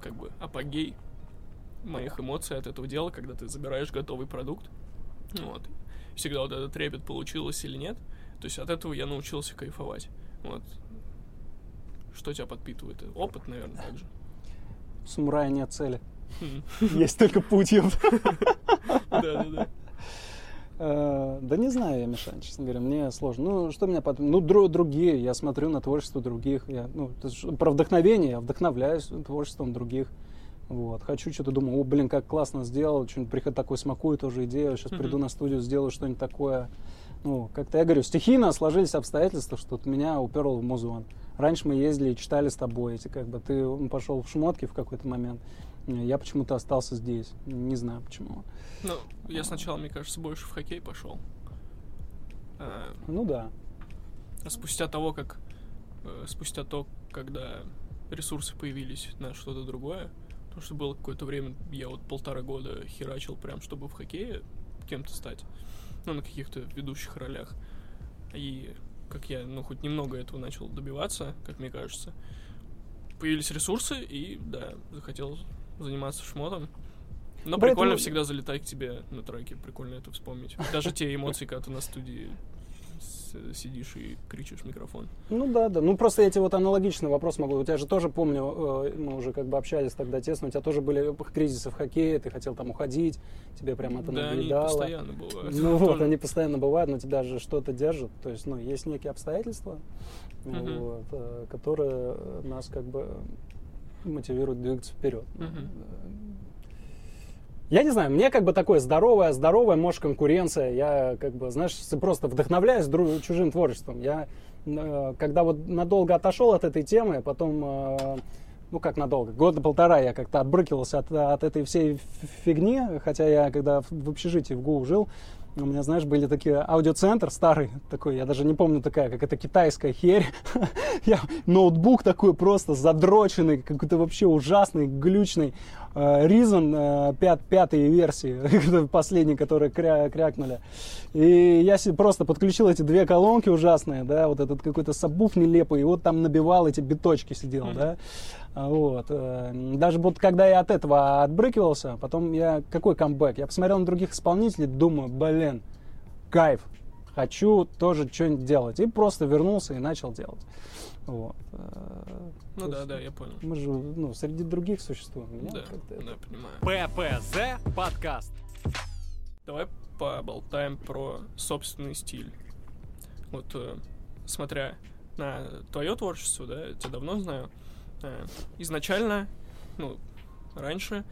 [SPEAKER 2] как бы апогей моих эмоций от этого дела, когда ты забираешь готовый продукт. Вот. Всегда вот этот трепет, получилось или нет. То есть от этого я научился кайфовать. Вот. Что тебя подпитывает? Опыт, наверное, также.
[SPEAKER 3] У самурая нет цели.
[SPEAKER 2] Хм.
[SPEAKER 3] Есть только путь.
[SPEAKER 2] Да-да-да.
[SPEAKER 3] Э, Да не знаю я, Миша, честно говоря, мне сложно. Ну, что меня под... Ну, дру- другие, я смотрю на творчество других. Я, ну, про вдохновение, я вдохновляюсь творчеством других. Вот. Хочу что-то, думаю, о, блин, как классно сделал, что-нибудь приход такой смакую, тоже идею, сейчас
[SPEAKER 2] Мгм.
[SPEAKER 3] приду на студию, сделаю что-нибудь такое. Ну, как-то я говорю, стихийно сложились обстоятельства, что вот меня уперло в музон. Раньше мы ездили и читали с тобой эти, как бы, ты пошел в шмотки в какой-то момент, я почему-то остался здесь, не знаю почему.
[SPEAKER 2] Ну, я сначала, мне кажется, больше в хоккей пошел. А,
[SPEAKER 3] Ну да.
[SPEAKER 2] а спустя того, как... э, Спустя то, когда ресурсы появились на что-то другое, потому что было какое-то время, я вот полтора года херачил прям, чтобы в хоккее кем-то стать. Ну, на каких-то ведущих ролях. И как я, ну, хоть немного этого начал добиваться, как мне кажется, появились ресурсы, и, да, захотел заниматься шмотом. Но
[SPEAKER 3] Поэтому-
[SPEAKER 2] прикольно всегда залетать к тебе на треке, прикольно это вспомнить. Даже те эмоции, когда ты на студии сидишь и кричишь в микрофон.
[SPEAKER 3] Ну да, да. Ну просто я тебе вот аналогичный вопрос могу. У тебя же тоже помню, э, мы уже как бы общались тогда тесно, у тебя тоже были кризисы в хоккее, ты хотел там уходить, тебе прям это
[SPEAKER 2] да, они
[SPEAKER 3] надоедало.
[SPEAKER 2] постоянно бывают.
[SPEAKER 3] Ну вот,
[SPEAKER 2] Тоже.
[SPEAKER 3] они постоянно бывают, но тебя же что-то держит. То есть, ну, есть некие обстоятельства,
[SPEAKER 2] Мгм.
[SPEAKER 3] вот, э, которые нас как бы мотивируют двигаться вперед.
[SPEAKER 2] Мгм.
[SPEAKER 3] Я не знаю, мне как бы такое здоровая, здоровая, может, конкуренция. Я как бы, знаешь, просто вдохновляюсь дру- чужим творчеством. Я, э, когда вот надолго отошел от этой темы, потом, э, ну как надолго, года полтора я как-то отбрыкивался от, от этой всей фигни, хотя я когда в общежитии в ГУ жил, у меня, знаешь, были такие аудиоцентр старый такой, я даже не помню такая, как это китайская херь. я, ноутбук такой просто задроченный, какой-то вообще ужасный, глючный. Э, Reason э, пят, пятой версии, последней, которые кря- крякнули. И я себе просто подключил эти две колонки ужасные, да, вот этот какой-то сабвуф нелепый, и вот там набивал эти биточки сидел,
[SPEAKER 2] Мгм.
[SPEAKER 3] да. А Вот. э, Даже вот когда я от этого отбрыкивался, потом я... Какой камбэк? Я посмотрел на других исполнителей, думаю, блин, кайф. хочу тоже что-нибудь делать. И просто вернулся и начал делать. Вот. э,
[SPEAKER 2] Ну
[SPEAKER 3] то
[SPEAKER 2] да,
[SPEAKER 3] есть
[SPEAKER 2] да, я понял.
[SPEAKER 3] Мы же, ну, среди других существуем.
[SPEAKER 2] Да,
[SPEAKER 3] это-
[SPEAKER 2] да, понимаю.
[SPEAKER 1] ППЗ подкаст.
[SPEAKER 2] Давай поболтаем про собственный стиль. Вот, э, смотря на твое творчество, да, я тебя давно знаю, изначально, ну, раньше,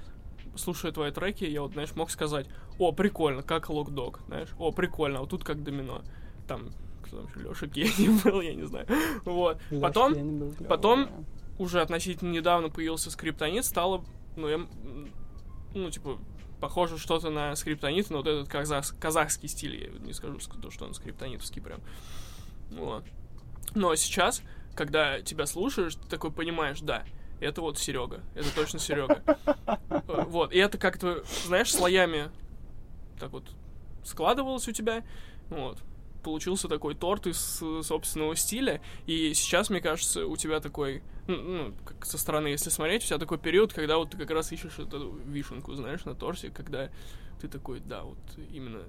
[SPEAKER 2] слушая твои треки, я вот, знаешь, мог сказать, о, прикольно, как Локдог, знаешь, о, прикольно, а вот тут как Домино. Там, кто там еще, Леша Гений был, я не знаю. Вот.
[SPEAKER 3] Лёшка,
[SPEAKER 2] Потом,
[SPEAKER 3] клёвый,
[SPEAKER 2] потом
[SPEAKER 3] да.
[SPEAKER 2] уже относительно недавно появился скриптонит, стало, ну, я, ну, типа, похоже что-то на скриптонит, но вот этот казах, казахский стиль, я не скажу, ск- что он скриптонитовский прям. Вот. Но сейчас, когда тебя слушаешь, ты такой понимаешь, да, это вот Серега, это точно Серега. Вот, и это как-то, знаешь, слоями так вот складывалось у тебя, вот. Получился такой торт из собственного стиля, и сейчас, мне кажется, у тебя такой, ну, ну, как со стороны, если смотреть, у тебя такой период, когда вот ты как раз ищешь эту вишенку, знаешь, на торте, когда ты такой, да, вот именно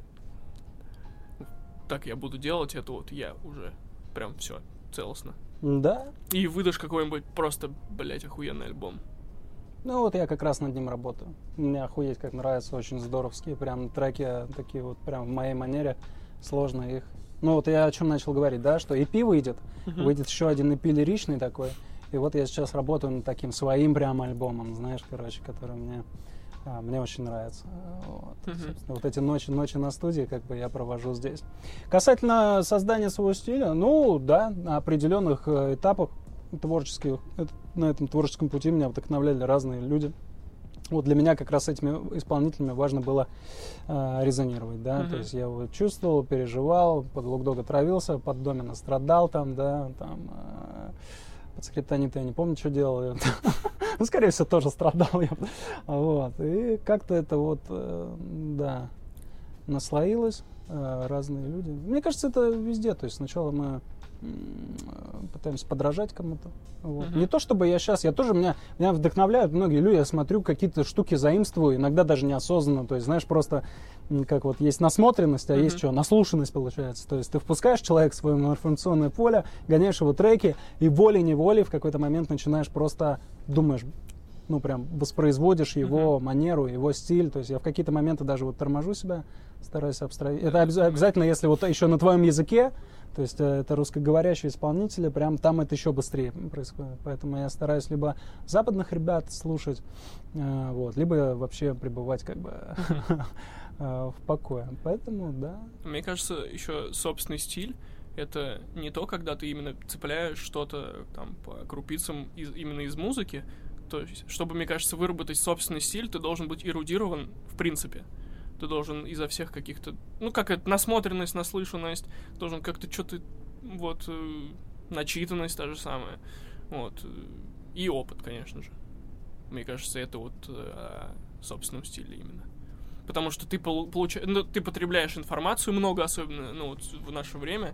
[SPEAKER 2] так я буду делать, это вот я уже прям все целостно.
[SPEAKER 3] Да,
[SPEAKER 2] И выдашь какой-нибудь просто, блять, охуенный альбом.
[SPEAKER 3] Ну вот я как раз над ним работаю. Мне охуеть как нравятся, очень здоровские прям треки, такие вот прям в моей манере, сложно их. Ну вот я о чем начал говорить, да, что EP выйдет, выйдет еще один EP лиричный такой. И вот я сейчас работаю над таким своим прям альбомом, знаешь, короче, который мне, а, мне очень нравится. Вот.
[SPEAKER 2] Мгм.
[SPEAKER 3] Собственно, вот эти ночи, ночи на студии как бы я провожу здесь. Касательно создания своего стиля, ну да, на определенных э, этапах творческих, э, на этом творческом пути меня вдохновляли разные люди. Вот для меня как раз с этими исполнителями важно было э, резонировать, да,
[SPEAKER 2] Мгм.
[SPEAKER 3] то есть я вот чувствовал, переживал, под Локдога травился, под Домина страдал там, да, там, э, под скриптонит я не помню, что делал, ну, скорее всего, тоже страдал я, вот, и как-то это вот, э, да, наслоилось, э, разные люди. Мне кажется, это везде, то есть сначала мы пытаемся подражать кому-то. Вот.
[SPEAKER 2] Мгм.
[SPEAKER 3] Не то чтобы я сейчас, я тоже меня, меня вдохновляют многие люди, я смотрю, какие-то штуки заимствую, иногда даже неосознанно, то есть, знаешь, просто как вот есть насмотренность, а есть
[SPEAKER 2] Мгм.
[SPEAKER 3] что, наслушанность получается. То есть ты впускаешь человека в свое информационное поле, гоняешь его треки, и волей-неволей в какой-то момент начинаешь просто думаешь, ну, прям воспроизводишь его манеру, его стиль. То есть я в какие-то моменты даже вот торможу себя, стараюсь абстрагировать. Это обяз- обязательно, если вот еще на твоем языке, то есть э, это русскоговорящие исполнители, прям там это еще быстрее происходит. Поэтому я стараюсь либо западных ребят слушать, э, вот, либо вообще пребывать как бы э, в покое. Поэтому, да.
[SPEAKER 2] Мне кажется, еще собственный стиль это не то, когда ты именно цепляешь что-то там по крупицам из, именно из музыки. То есть, чтобы, мне кажется, выработать собственный стиль, ты должен быть эрудирован в принципе. Ты должен изо всех каких-то... Ну, как это, насмотренность, наслышанность, должен как-то что-то... Вот, э, начитанность та же самая. Вот. э, И опыт, конечно же. Мне кажется, это вот э, о собственном стиле именно. Потому что ты получаешь, ну, ты потребляешь информацию много, особенно ну, вот в наше время,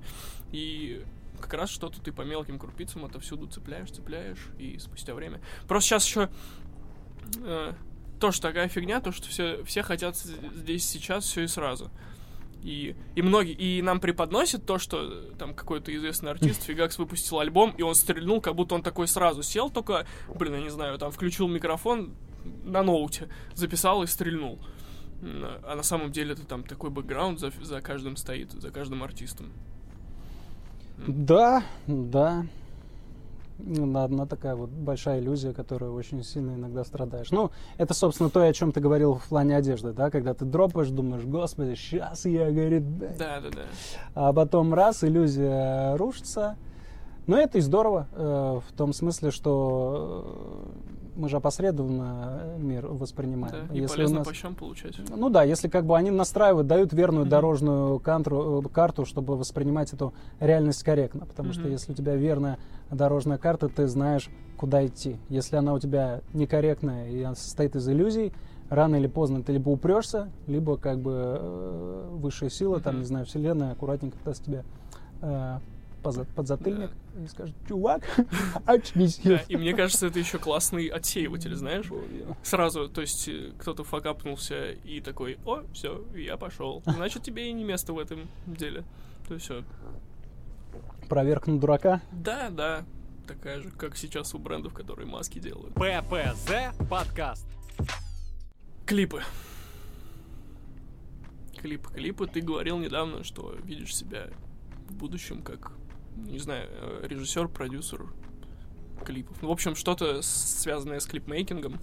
[SPEAKER 2] и как раз что-то ты по мелким крупицам отовсюду цепляешь, цепляешь, и спустя время. Просто сейчас еще э, тоже такая фигня, то, что все, все хотят здесь сейчас все и сразу. И, и многие, и нам преподносят то, что э, там какой-то известный артист Фигакс выпустил альбом, и он стрельнул, как будто он такой сразу сел, только, блин, я не знаю, там включил микрофон на ноуте, записал и стрельнул. А на самом деле это там такой бэкграунд за, за каждым стоит, за каждым артистом.
[SPEAKER 3] Да, да. Ну, Одна такая вот большая иллюзия, которую очень сильно иногда страдаешь. Ну, это, собственно, то, о чем ты говорил в плане одежды, да, когда ты дропаешь, думаешь, господи, сейчас я, говорит, да.
[SPEAKER 2] Да, да, да.
[SPEAKER 3] а потом раз, иллюзия рушится. Но это и здорово, э, в том смысле, что мы же опосредованно мир воспринимаем.
[SPEAKER 2] Да, и
[SPEAKER 3] Если
[SPEAKER 2] полезно
[SPEAKER 3] нас-
[SPEAKER 2] по щам получать.
[SPEAKER 3] ну да, если как бы они настраивают, дают верную
[SPEAKER 2] Мгм.
[SPEAKER 3] дорожную кантру- э, карту, чтобы воспринимать эту реальность корректно. Потому что
[SPEAKER 2] Мгм.
[SPEAKER 3] если у тебя верная дорожная карта, ты знаешь, куда идти. Если она у тебя некорректная и она состоит из иллюзий, рано или поздно ты либо упрешься, либо как бы э, высшая сила, там,
[SPEAKER 2] Мгм.
[SPEAKER 3] не знаю, вселенная аккуратненько даст тебе э, подзатыльник и скажет, чувак, очнись.
[SPEAKER 2] Да, и мне кажется, это еще классный отсеиватель, знаешь? Сразу, то есть э, кто-то факапнулся и такой, о, все, я пошел. Значит, тебе и не место в этом деле. То есть все.
[SPEAKER 3] Проверка на дурака.
[SPEAKER 2] Да, да. Такая же, как сейчас у брендов, которые маски делают.
[SPEAKER 1] ППЗ подкаст.
[SPEAKER 2] Клипы. Клипы, клипы. Ты говорил недавно, что видишь себя в будущем как, не знаю, э, режиссер, продюсер клипов. Ну, в общем, что-то связанное с клипмейкингом.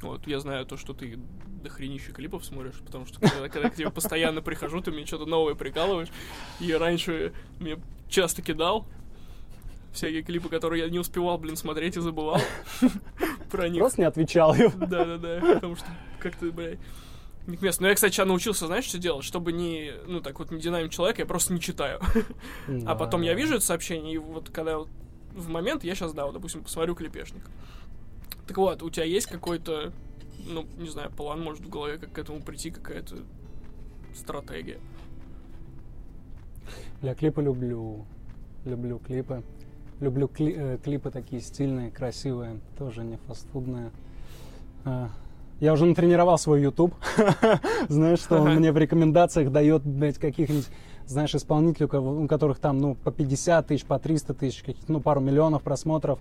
[SPEAKER 2] Вот, я знаю то, что ты до хренища клипов смотришь, потому что когда, когда к тебе постоянно прихожу, ты мне что-то новое прикалываешь. И раньше мне часто кидал всякие клипы, которые я не успевал, блин, смотреть и забывал про них.
[SPEAKER 3] Просто не отвечал.
[SPEAKER 2] Да-да-да, потому что как-то, блядь, месту. Но я, кстати, сейчас научился, знаешь, что делать? Чтобы не, ну, так вот, не динамить человека, я просто не читаю. А потом я вижу это сообщение, и вот когда вот в момент, я сейчас, да, вот, допустим, посмотрю клипешник. Так вот, у тебя есть какой-то, ну, не знаю, план, может, в голове, как к этому прийти, какая-то стратегия?
[SPEAKER 3] Я клипы люблю. Люблю клипы. Люблю кли- э, клипы такие стильные, красивые, тоже не фастфудные. Я уже натренировал свой YouTube. Знаешь, что он мне в рекомендациях дает, блядь, каких-нибудь, знаешь, исполнителей, у которых там, ну, по 50 тысяч, по 300 тысяч, ну, пару миллионов просмотров.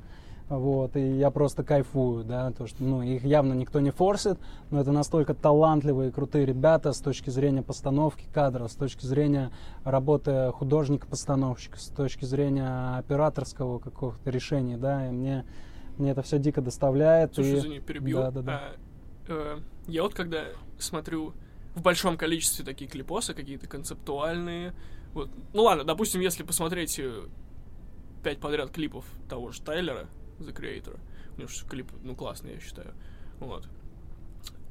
[SPEAKER 3] Вот, и я просто кайфую, да, то, что, ну, их явно никто не форсит, но это настолько талантливые, крутые ребята с точки зрения постановки кадров, с точки зрения работы художника-постановщика, с точки зрения операторского какого-то решения, да, и мне, мне это все дико доставляет.
[SPEAKER 2] Слушай,
[SPEAKER 3] и...
[SPEAKER 2] извини, перебью.
[SPEAKER 3] Да, да, да.
[SPEAKER 2] А, э, я вот когда смотрю в большом количестве такие клипосы, какие-то концептуальные. Вот. Ну ладно, допустим, если посмотреть э, пять подряд клипов того же Тайлера, The Creator, у него клип, ну, классный, я считаю. Вот.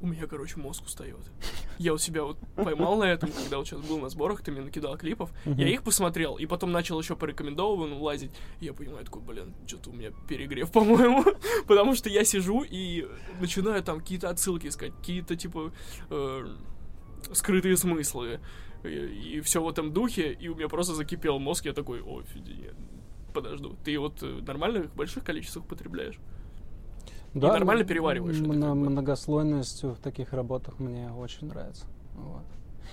[SPEAKER 2] У меня, короче, мозг устает. Я вот себя вот поймал на этом, когда вот сейчас был на сборах, ты мне накидал клипов. Я
[SPEAKER 3] Мгм.
[SPEAKER 2] их посмотрел, и потом начал еще по рекомендованным лазить. И я понимаю, такой, блин, что-то у меня перегрев, по-моему. Потому что я сижу и начинаю там какие-то отсылки искать, какие-то, типа, э, скрытые смыслы. И, все в этом духе, и у меня просто закипел мозг, я такой, офигеть, подожду. Ты вот э, нормально их в больших количествах потребляешь?
[SPEAKER 3] Да,
[SPEAKER 2] нормально
[SPEAKER 3] м-
[SPEAKER 2] перевариваешь это как бы.
[SPEAKER 3] Многослойность в таких работах мне очень нравится. Вот.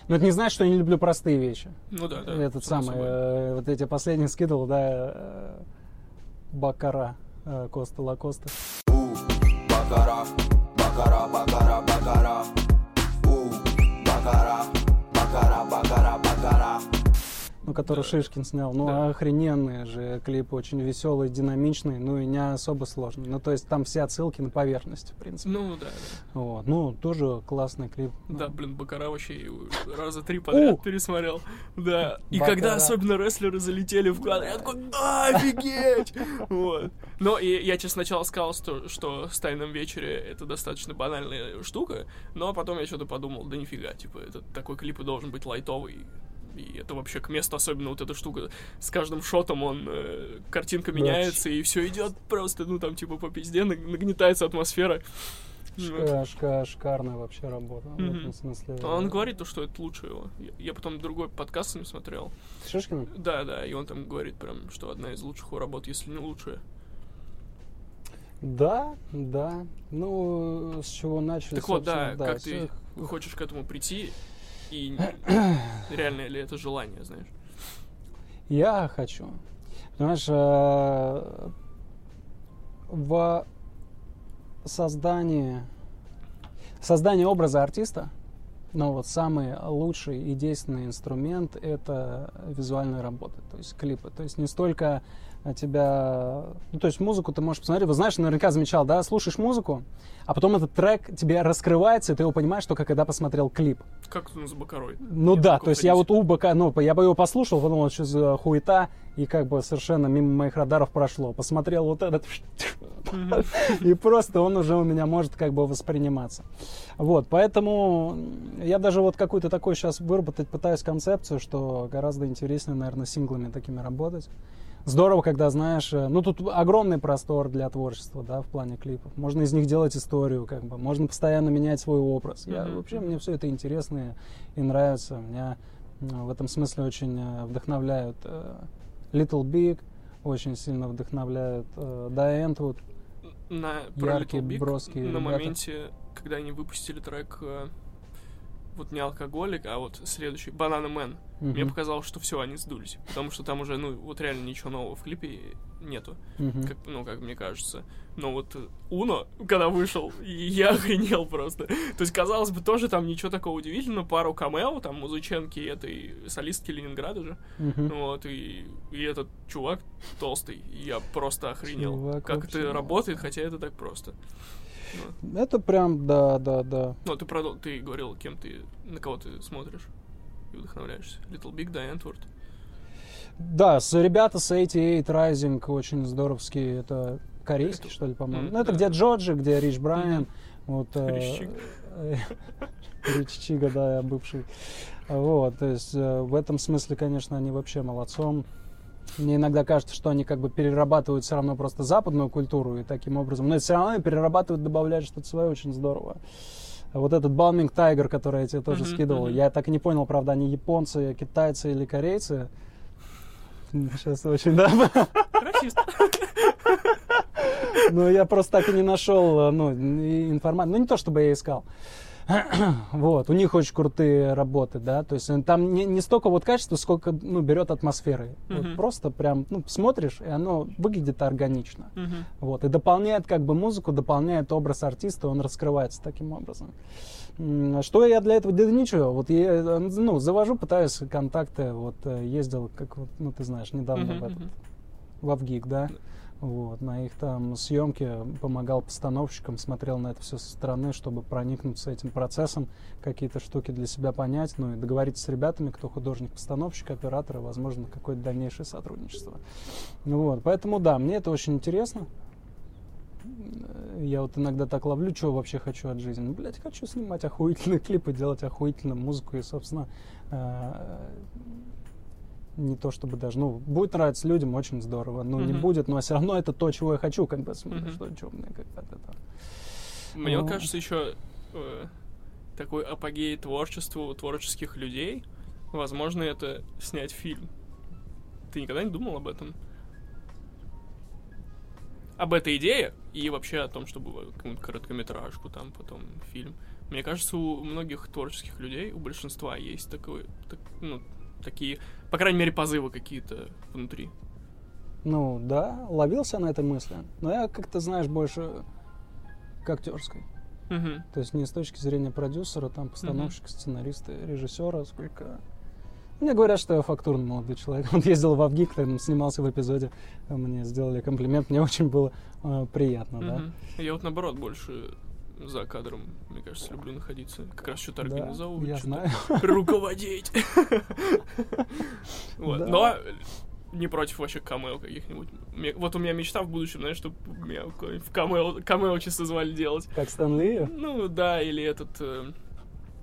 [SPEAKER 3] Но это не значит, что я не люблю простые вещи.
[SPEAKER 2] Ну да, да.
[SPEAKER 3] Этот самый, э, вот эти последние скидывал, да, э, Бакара, э, Коста Лакоста.
[SPEAKER 4] Ooh, baccarat, baccarat, baccarat, baccarat.
[SPEAKER 3] Ну, который
[SPEAKER 2] Да.
[SPEAKER 3] Шишкин снял. Ну,
[SPEAKER 2] Да.
[SPEAKER 3] охрененные же клипы, очень веселые, динамичные, ну и не особо сложные. Ну, то есть там все отсылки на поверхность, в принципе.
[SPEAKER 2] Ну да, да.
[SPEAKER 3] Вот. Ну, тоже классный клип.
[SPEAKER 2] Да, блин, Бакара вообще раза три подряд пересмотрел. Да. И
[SPEAKER 3] Бакара.
[SPEAKER 2] когда особенно рестлеры залетели в кадр, я такой, «А, офигеть! Вот. Но и я, честно, сначала сказал, что, что с «Тайном вечере» это достаточно банальная штука, но потом я что-то подумал, да нифига, типа, это такой клип и должен быть лайтовый. И это вообще к месту, особенно вот эта штука. С каждым шотом он э, картинка меняется, и все идет просто, ну там типа по пизде, наг- нагнетается атмосфера.
[SPEAKER 3] Шка- шка- шикарная вообще работа. В
[SPEAKER 2] Мгм.
[SPEAKER 3] этом смысле.
[SPEAKER 2] А Он говорит то, что это лучше его. Я, я потом другой подкаст с ним смотрел.
[SPEAKER 3] С Шишкиным?
[SPEAKER 2] Да, да, и он там говорит прям, что одна из лучших его работ, если не лучшая.
[SPEAKER 3] Да, да. Ну, с чего начали?
[SPEAKER 2] Так вот, да,
[SPEAKER 3] собственно,
[SPEAKER 2] как
[SPEAKER 3] с-
[SPEAKER 2] ты хочешь к этому прийти, и реально ли это желание, знаешь?
[SPEAKER 3] Я хочу. Понимаешь, э, в создании, создании образа артиста, ну вот самый лучший и действенный инструмент это визуальная работа, то есть клипы. То есть не столько тебя... Ну, то есть музыку ты можешь посмотреть. Вы знаешь, наверняка замечал, да, слушаешь музыку, а потом этот трек тебе раскрывается, и ты его понимаешь только когда посмотрел клип.
[SPEAKER 2] Как ну, с Бакарой.
[SPEAKER 3] Ну
[SPEAKER 2] Я
[SPEAKER 3] да, то есть я вот у БК, ну, я бы его послушал, подумал, что за хуета, и как бы совершенно мимо моих радаров прошло. Посмотрел вот этот, и просто он уже у меня может как бы восприниматься. Вот, поэтому я даже вот какую-то такую сейчас выработать пытаюсь концепцию, что гораздо интереснее, наверное, синглами такими работать. Здорово, когда знаешь, э, ну тут огромный простор для творчества, да, в плане клипов. Можно из них делать историю, как бы, можно постоянно менять свой образ. Я вообще мне все это интересно и, и нравится. Меня э, в этом смысле очень э, вдохновляют Little Big, очень сильно вдохновляют э, Die Antwood.
[SPEAKER 2] На, про
[SPEAKER 3] Яркие,
[SPEAKER 2] Little Big
[SPEAKER 3] броские
[SPEAKER 2] на
[SPEAKER 3] ребята.
[SPEAKER 2] моменте, когда они выпустили трек вот не алкоголик, а вот следующий, Банана Мэн.
[SPEAKER 3] Мгм.
[SPEAKER 2] Мне показалось, что все, они сдулись. Потому что там уже, ну, вот реально ничего нового в клипе нету.
[SPEAKER 3] Мгм.
[SPEAKER 2] Как, ну, как мне кажется. Но вот Уно, когда вышел, я охренел просто. То есть, казалось бы, тоже там ничего такого удивительного. Пару камео, там, музыченки этой солистки Ленинграда же.
[SPEAKER 3] Мгм.
[SPEAKER 2] Вот, и, и этот чувак толстый. Я просто охренел.
[SPEAKER 3] Чувак
[SPEAKER 2] как это работает, хотя это так просто. Вот.
[SPEAKER 3] Это прям, да, да, да.
[SPEAKER 2] Ну, ты, продол- ты говорил, кем ты, на кого ты смотришь и вдохновляешься. Little Big, да, Antwoord.
[SPEAKER 3] Да, с, ребята с 88 Rising очень здоровские. Это корейский,
[SPEAKER 2] Это-
[SPEAKER 3] что ли, по-моему.
[SPEAKER 2] Мгм,
[SPEAKER 3] ну, это
[SPEAKER 2] да.
[SPEAKER 3] где Джорджи, где Рич Брайан. Вот, э,
[SPEAKER 2] Рич Чига.
[SPEAKER 3] э, Рич Чига, да, бывший. Вот, то есть э, в этом смысле, конечно, они вообще молодцом. Мне иногда кажется, что они как бы перерабатывают все равно просто западную культуру и таким образом, но все равно они перерабатывают, добавляют что-то свое, очень здорово. Вот этот Balming Tiger, который я тебе тоже
[SPEAKER 2] Мгм,
[SPEAKER 3] скидывал,
[SPEAKER 2] мгм.
[SPEAKER 3] я так и не понял, правда, они японцы, китайцы или корейцы. Сейчас очень, да.
[SPEAKER 2] Расист.
[SPEAKER 3] Ну, я просто так и не нашел, ну, информацию. Ну, не то, чтобы я искал. Вот, у них очень крутые работы, да, то есть э, там не, не столько вот качества, сколько, ну, берет атмосферы. Вот
[SPEAKER 2] Мгм.
[SPEAKER 3] просто прям, ну, смотришь, и оно выглядит органично.
[SPEAKER 2] Мгм.
[SPEAKER 3] Вот, и дополняет как бы музыку, дополняет образ артиста, он раскрывается таким образом. М, Что я для этого делаю? Ничего. Вот я, э, ну, завожу, пытаюсь контакты, вот, э, ездил, как вот, ну, ты знаешь, недавно
[SPEAKER 2] Мгм,
[SPEAKER 3] в этот,
[SPEAKER 2] мгм.
[SPEAKER 3] в Авгик, да? Вот, на их там съемки помогал постановщикам, смотрел на это все со стороны, чтобы проникнуться этим процессом, какие-то штуки для себя понять, ну и договориться с ребятами, кто художник, постановщик, оператор, и, возможно, какое-то дальнейшее сотрудничество. Вот, поэтому да, мне это очень интересно. Я вот иногда так ловлю, что вообще хочу от жизни. Ну, блядь, хочу снимать охуительные клипы, делать охуительную музыку и, собственно, э, не то чтобы даже, ну, будет нравиться людям, очень здорово. Ну, не
[SPEAKER 2] Мгм.
[SPEAKER 3] будет, но все равно это то, чего я хочу, как бы, смотри,
[SPEAKER 2] Мгм.
[SPEAKER 3] что, что мне от этого.
[SPEAKER 2] Мне
[SPEAKER 3] Ну.
[SPEAKER 2] кажется, еще э, такой апогей творчеству у творческих людей. Возможно, это снять фильм. Ты никогда не думал об этом? Об этой идее и вообще о том, чтобы какую-нибудь короткометражку, там потом фильм. Мне кажется, у многих творческих людей, у большинства есть такой, так- ну, такие, по крайней мере, позывы какие-то внутри.
[SPEAKER 3] Ну, да, ловился на этой мысли. Но я как-то, знаешь, больше к актерской.
[SPEAKER 2] Мгм.
[SPEAKER 3] То есть не с точки зрения продюсера, там, постановщика, сценариста, режиссера, сколько... Мне говорят, что я фактурный молодой человек. Он ездил в Авгик, там снимался в эпизоде, мне сделали комплимент, мне очень было э, приятно, да.
[SPEAKER 2] Мгм. Я вот наоборот больше за кадром, мне кажется, люблю находиться. Как раз что-то
[SPEAKER 3] Да,
[SPEAKER 2] организовывать,
[SPEAKER 3] я
[SPEAKER 2] что-то
[SPEAKER 3] знаю.
[SPEAKER 2] руководить.
[SPEAKER 3] Да.
[SPEAKER 2] Но не против вообще камео каких-нибудь. Вот у меня мечта в будущем, знаешь, чтобы меня в камео, камео чисто звали делать.
[SPEAKER 3] Как Стэн Ли.
[SPEAKER 2] Ну да, или этот... э,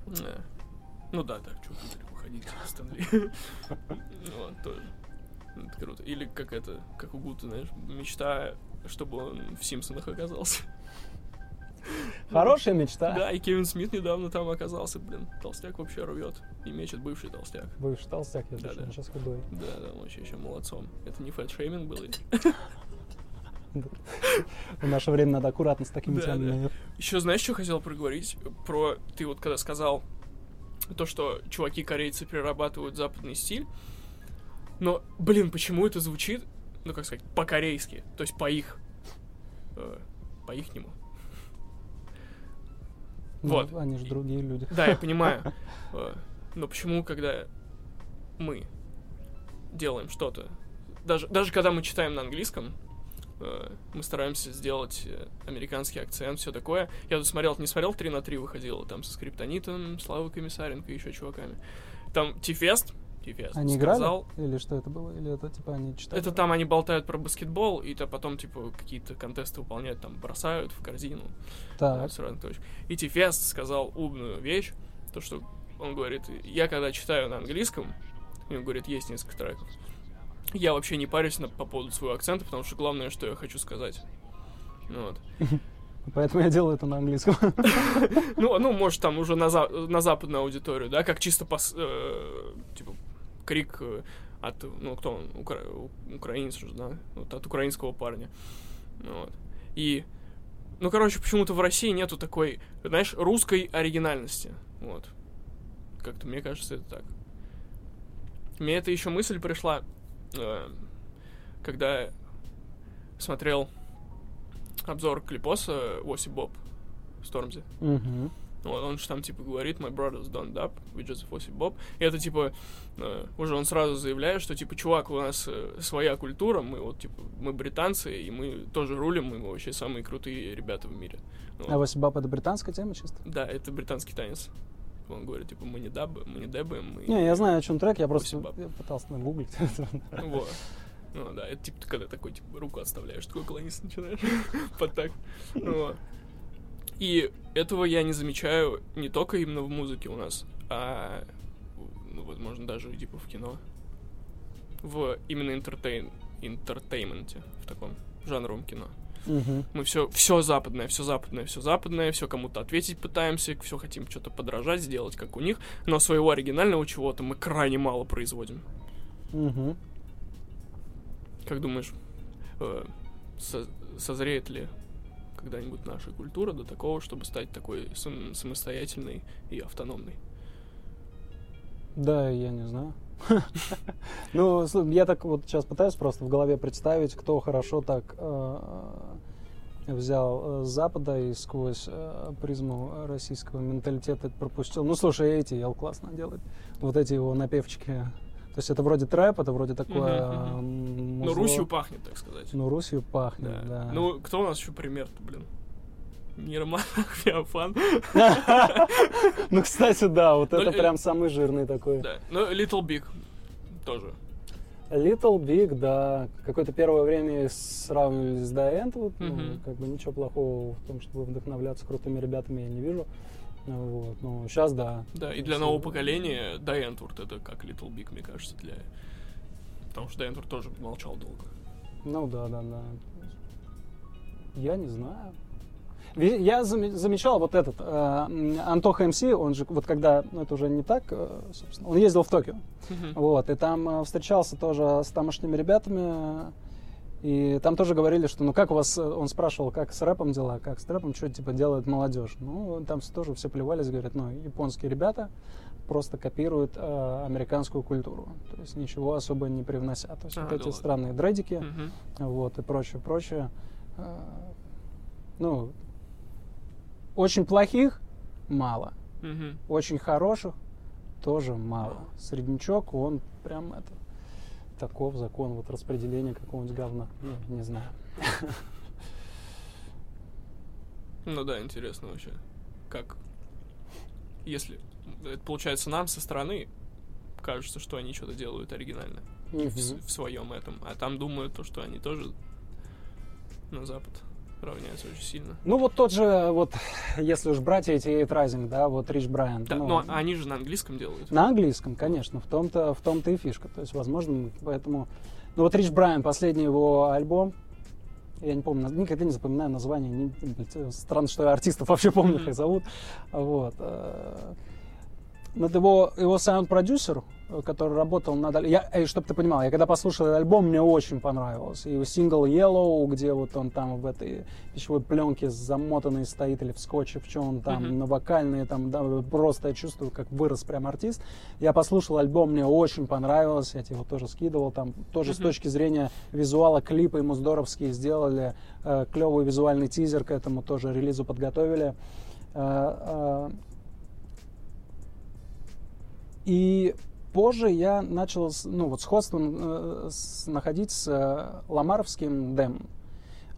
[SPEAKER 2] э, Ну да, так, что далеко ходить, Стэнли. Вот, тоже. Это круто. Или как это, как у Гута, знаешь, мечта, чтобы он в Симпсонах оказался.
[SPEAKER 3] Хорошая мечта.
[SPEAKER 2] Да, и Кевин Смит недавно там оказался, блин. Толстяк вообще рвет. И мечет бывший толстяк.
[SPEAKER 3] Бывший толстяк, я
[SPEAKER 2] Да,
[SPEAKER 3] сейчас худой.
[SPEAKER 2] Да, да, он вообще еще молодцом. Это не фэт-шейминг был.
[SPEAKER 3] В наше время надо аккуратно с такими темами.
[SPEAKER 2] Еще знаешь, что хотел проговорить? Про... Ты вот когда сказал то, что чуваки-корейцы перерабатывают западный стиль. Но, блин, почему это звучит, ну, как сказать, по-корейски? То есть по их... э, по-ихнему.
[SPEAKER 3] Ну,
[SPEAKER 2] Вот.
[SPEAKER 3] Они же другие люди.
[SPEAKER 2] Да, я понимаю. Э, Но почему, когда мы делаем что-то, даже, даже когда мы читаем на английском, э, мы стараемся сделать э, американский акцент, все такое. Я тут смотрел, не смотрел 3 на 3 выходило, там со Скриптонитом, Славой Комиссаренко и еще чуваками. Там Тифест, Тифест
[SPEAKER 3] Они играли?
[SPEAKER 2] сказал,
[SPEAKER 3] Или что это было? Или это типа они читали?
[SPEAKER 2] это там они болтают про баскетбол, и то потом, типа, какие-то контесты выполняют, там, бросают в корзину.
[SPEAKER 3] Так.
[SPEAKER 2] точек. И Тифест сказал умную вещь, то, что он говорит, я когда читаю на английском, и он говорит, есть несколько треков, я вообще не парюсь на, по поводу своего акцента, потому что главное, что я хочу сказать. Ну Вот.
[SPEAKER 3] Поэтому я делаю это на английском.
[SPEAKER 2] Ну, ну, может, там уже на, за- на западную аудиторию, да, как чисто пос, э, типа крик э, от, ну, кто он, Укра- украинец же, да, вот от украинского парня. Вот. И, ну, короче, почему-то в России нету такой, знаешь, русской оригинальности. Вот. как-то мне кажется, это так. Мне эта еще мысль пришла, э, когда смотрел обзор клипоса Оси Боб Стормзи.
[SPEAKER 3] Мгм.
[SPEAKER 2] Вот, он же там, типа, говорит, my brothers don't dub, we just Оси Боб. И это, типа, э, уже он сразу заявляет, что, типа, чувак, у нас э, своя культура, мы вот, типа, мы британцы, и мы тоже рулим, мы вообще самые крутые ребята в мире. Вот.
[SPEAKER 3] А Васибаб это британская тема чисто?
[SPEAKER 2] Да, это британский танец. Он говорит, типа, мы не дабы, мы не дебаем, мы...
[SPEAKER 3] Не, я знаю, о чем трек, я просто я пытался нагуглить.
[SPEAKER 2] Вот. Ну да, это типа когда такой, типа, руку отставляешь, такой клониться начинаешь. Под так. Вот. И этого я не замечаю не только именно в музыке у нас, а, ну, возможно, даже типа в кино. В именно entertain, entertainment е, в таком жанровом кино.
[SPEAKER 3] Мгм.
[SPEAKER 2] Мы все, все западное, все западное, все западное, все кому-то ответить пытаемся, все хотим что-то подражать, сделать как у них, но своего оригинального чего-то мы крайне мало производим.
[SPEAKER 3] Мгм.
[SPEAKER 2] Как думаешь, э, со- созреет ли когда-нибудь наша культура до такого, чтобы стать такой сам- самостоятельной и автономной?
[SPEAKER 3] Да, я не знаю. Ну, я так вот сейчас пытаюсь просто в голове представить, кто хорошо так э, взял э, с Запада и сквозь э, призму российского менталитета пропустил. Ну, слушай, эти Ел классно делает. Вот эти его напевчики. То есть это вроде трэп, это вроде такое... М,
[SPEAKER 2] Ну. Русью пахнет, так сказать.
[SPEAKER 3] Ну, Русью пахнет,
[SPEAKER 2] Да.
[SPEAKER 3] да.
[SPEAKER 2] Ну, кто у нас еще пример-то, блин? Нейроман, Феофан.
[SPEAKER 3] Ну, кстати, да, вот это прям самый жирный такой.
[SPEAKER 2] Да. Ну, Little Big тоже.
[SPEAKER 3] Little Big, да. Какое-то первое время сравнивали с End. Вот, ну, как бы ничего плохого в том, чтобы вдохновляться крутыми ребятами, я не вижу. Вот. Ну, сейчас да.
[SPEAKER 2] Да, и для
[SPEAKER 3] Если-
[SPEAKER 2] нового поколения Die Antwoord это как Little Big, мне кажется, для... Потому что Die Antwoord тоже молчал долго.
[SPEAKER 3] Ну да, да, да. Я не знаю. Я заме- замечал вот этот э, Антоха МС, он же вот когда, ну это уже не так, э, собственно, он ездил в Токио,
[SPEAKER 2] Мгм.
[SPEAKER 3] вот, и там э, встречался тоже с тамошними ребятами, и там тоже говорили, что, ну как у вас, э, он спрашивал, как с рэпом дела, как с рэпом, что типа делает молодежь. Ну, там тоже все плевались, говорят, ну, японские ребята просто копируют э, американскую культуру, то есть ничего особо не привнося. То есть
[SPEAKER 2] А,
[SPEAKER 3] вот
[SPEAKER 2] да
[SPEAKER 3] эти
[SPEAKER 2] ладно.
[SPEAKER 3] странные дредики,
[SPEAKER 2] Мгм.
[SPEAKER 3] вот, и прочее, прочее. Э, Ну, очень плохих мало,
[SPEAKER 2] Мгм.
[SPEAKER 3] очень хороших тоже мало. Среднячок, он прям это таков закон вот распределения какого-нибудь говна. Ну, не знаю.
[SPEAKER 2] Ну да, интересно вообще. Как... Если... Это получается нам со стороны кажется, что они что-то делают оригинально в, с- в своем этом. А там думают то, что они тоже на Запад равняются очень сильно.
[SPEAKER 3] Ну вот тот же, вот, если уж брать эти Rising, да, вот Рич Брайан.
[SPEAKER 2] Да,
[SPEAKER 3] ну,
[SPEAKER 2] но они же на английском делают.
[SPEAKER 3] На английском, конечно, в том-то, в том-то и фишка. То есть, возможно, поэтому... Ну вот Рич Брайан, последний его альбом, я не помню, никогда не запоминаю название. не- странно, что я артистов вообще помню, как зовут. Вот. э, Над его, его саунд-продюсер, который работал над... Я, чтобы ты понимал, я когда послушал этот альбом, мне очень понравился. Его сингл Yellow, где вот он там в этой пищевой пленке замотанный стоит, или в скотче, в чем он там,
[SPEAKER 2] Мгм.
[SPEAKER 3] на вокальные, там, да, просто я чувствую, как вырос прям артист. Я послушал альбом, мне очень понравился, я тебе его тоже скидывал, там тоже с
[SPEAKER 2] Мгм.
[SPEAKER 3] точки зрения визуала клипа ему здоровские сделали, э, клевый визуальный тизер к этому тоже релизу подготовили. Э, э, и позже я начал, ну вот сходство э, с- находить с э, ламаровским демом.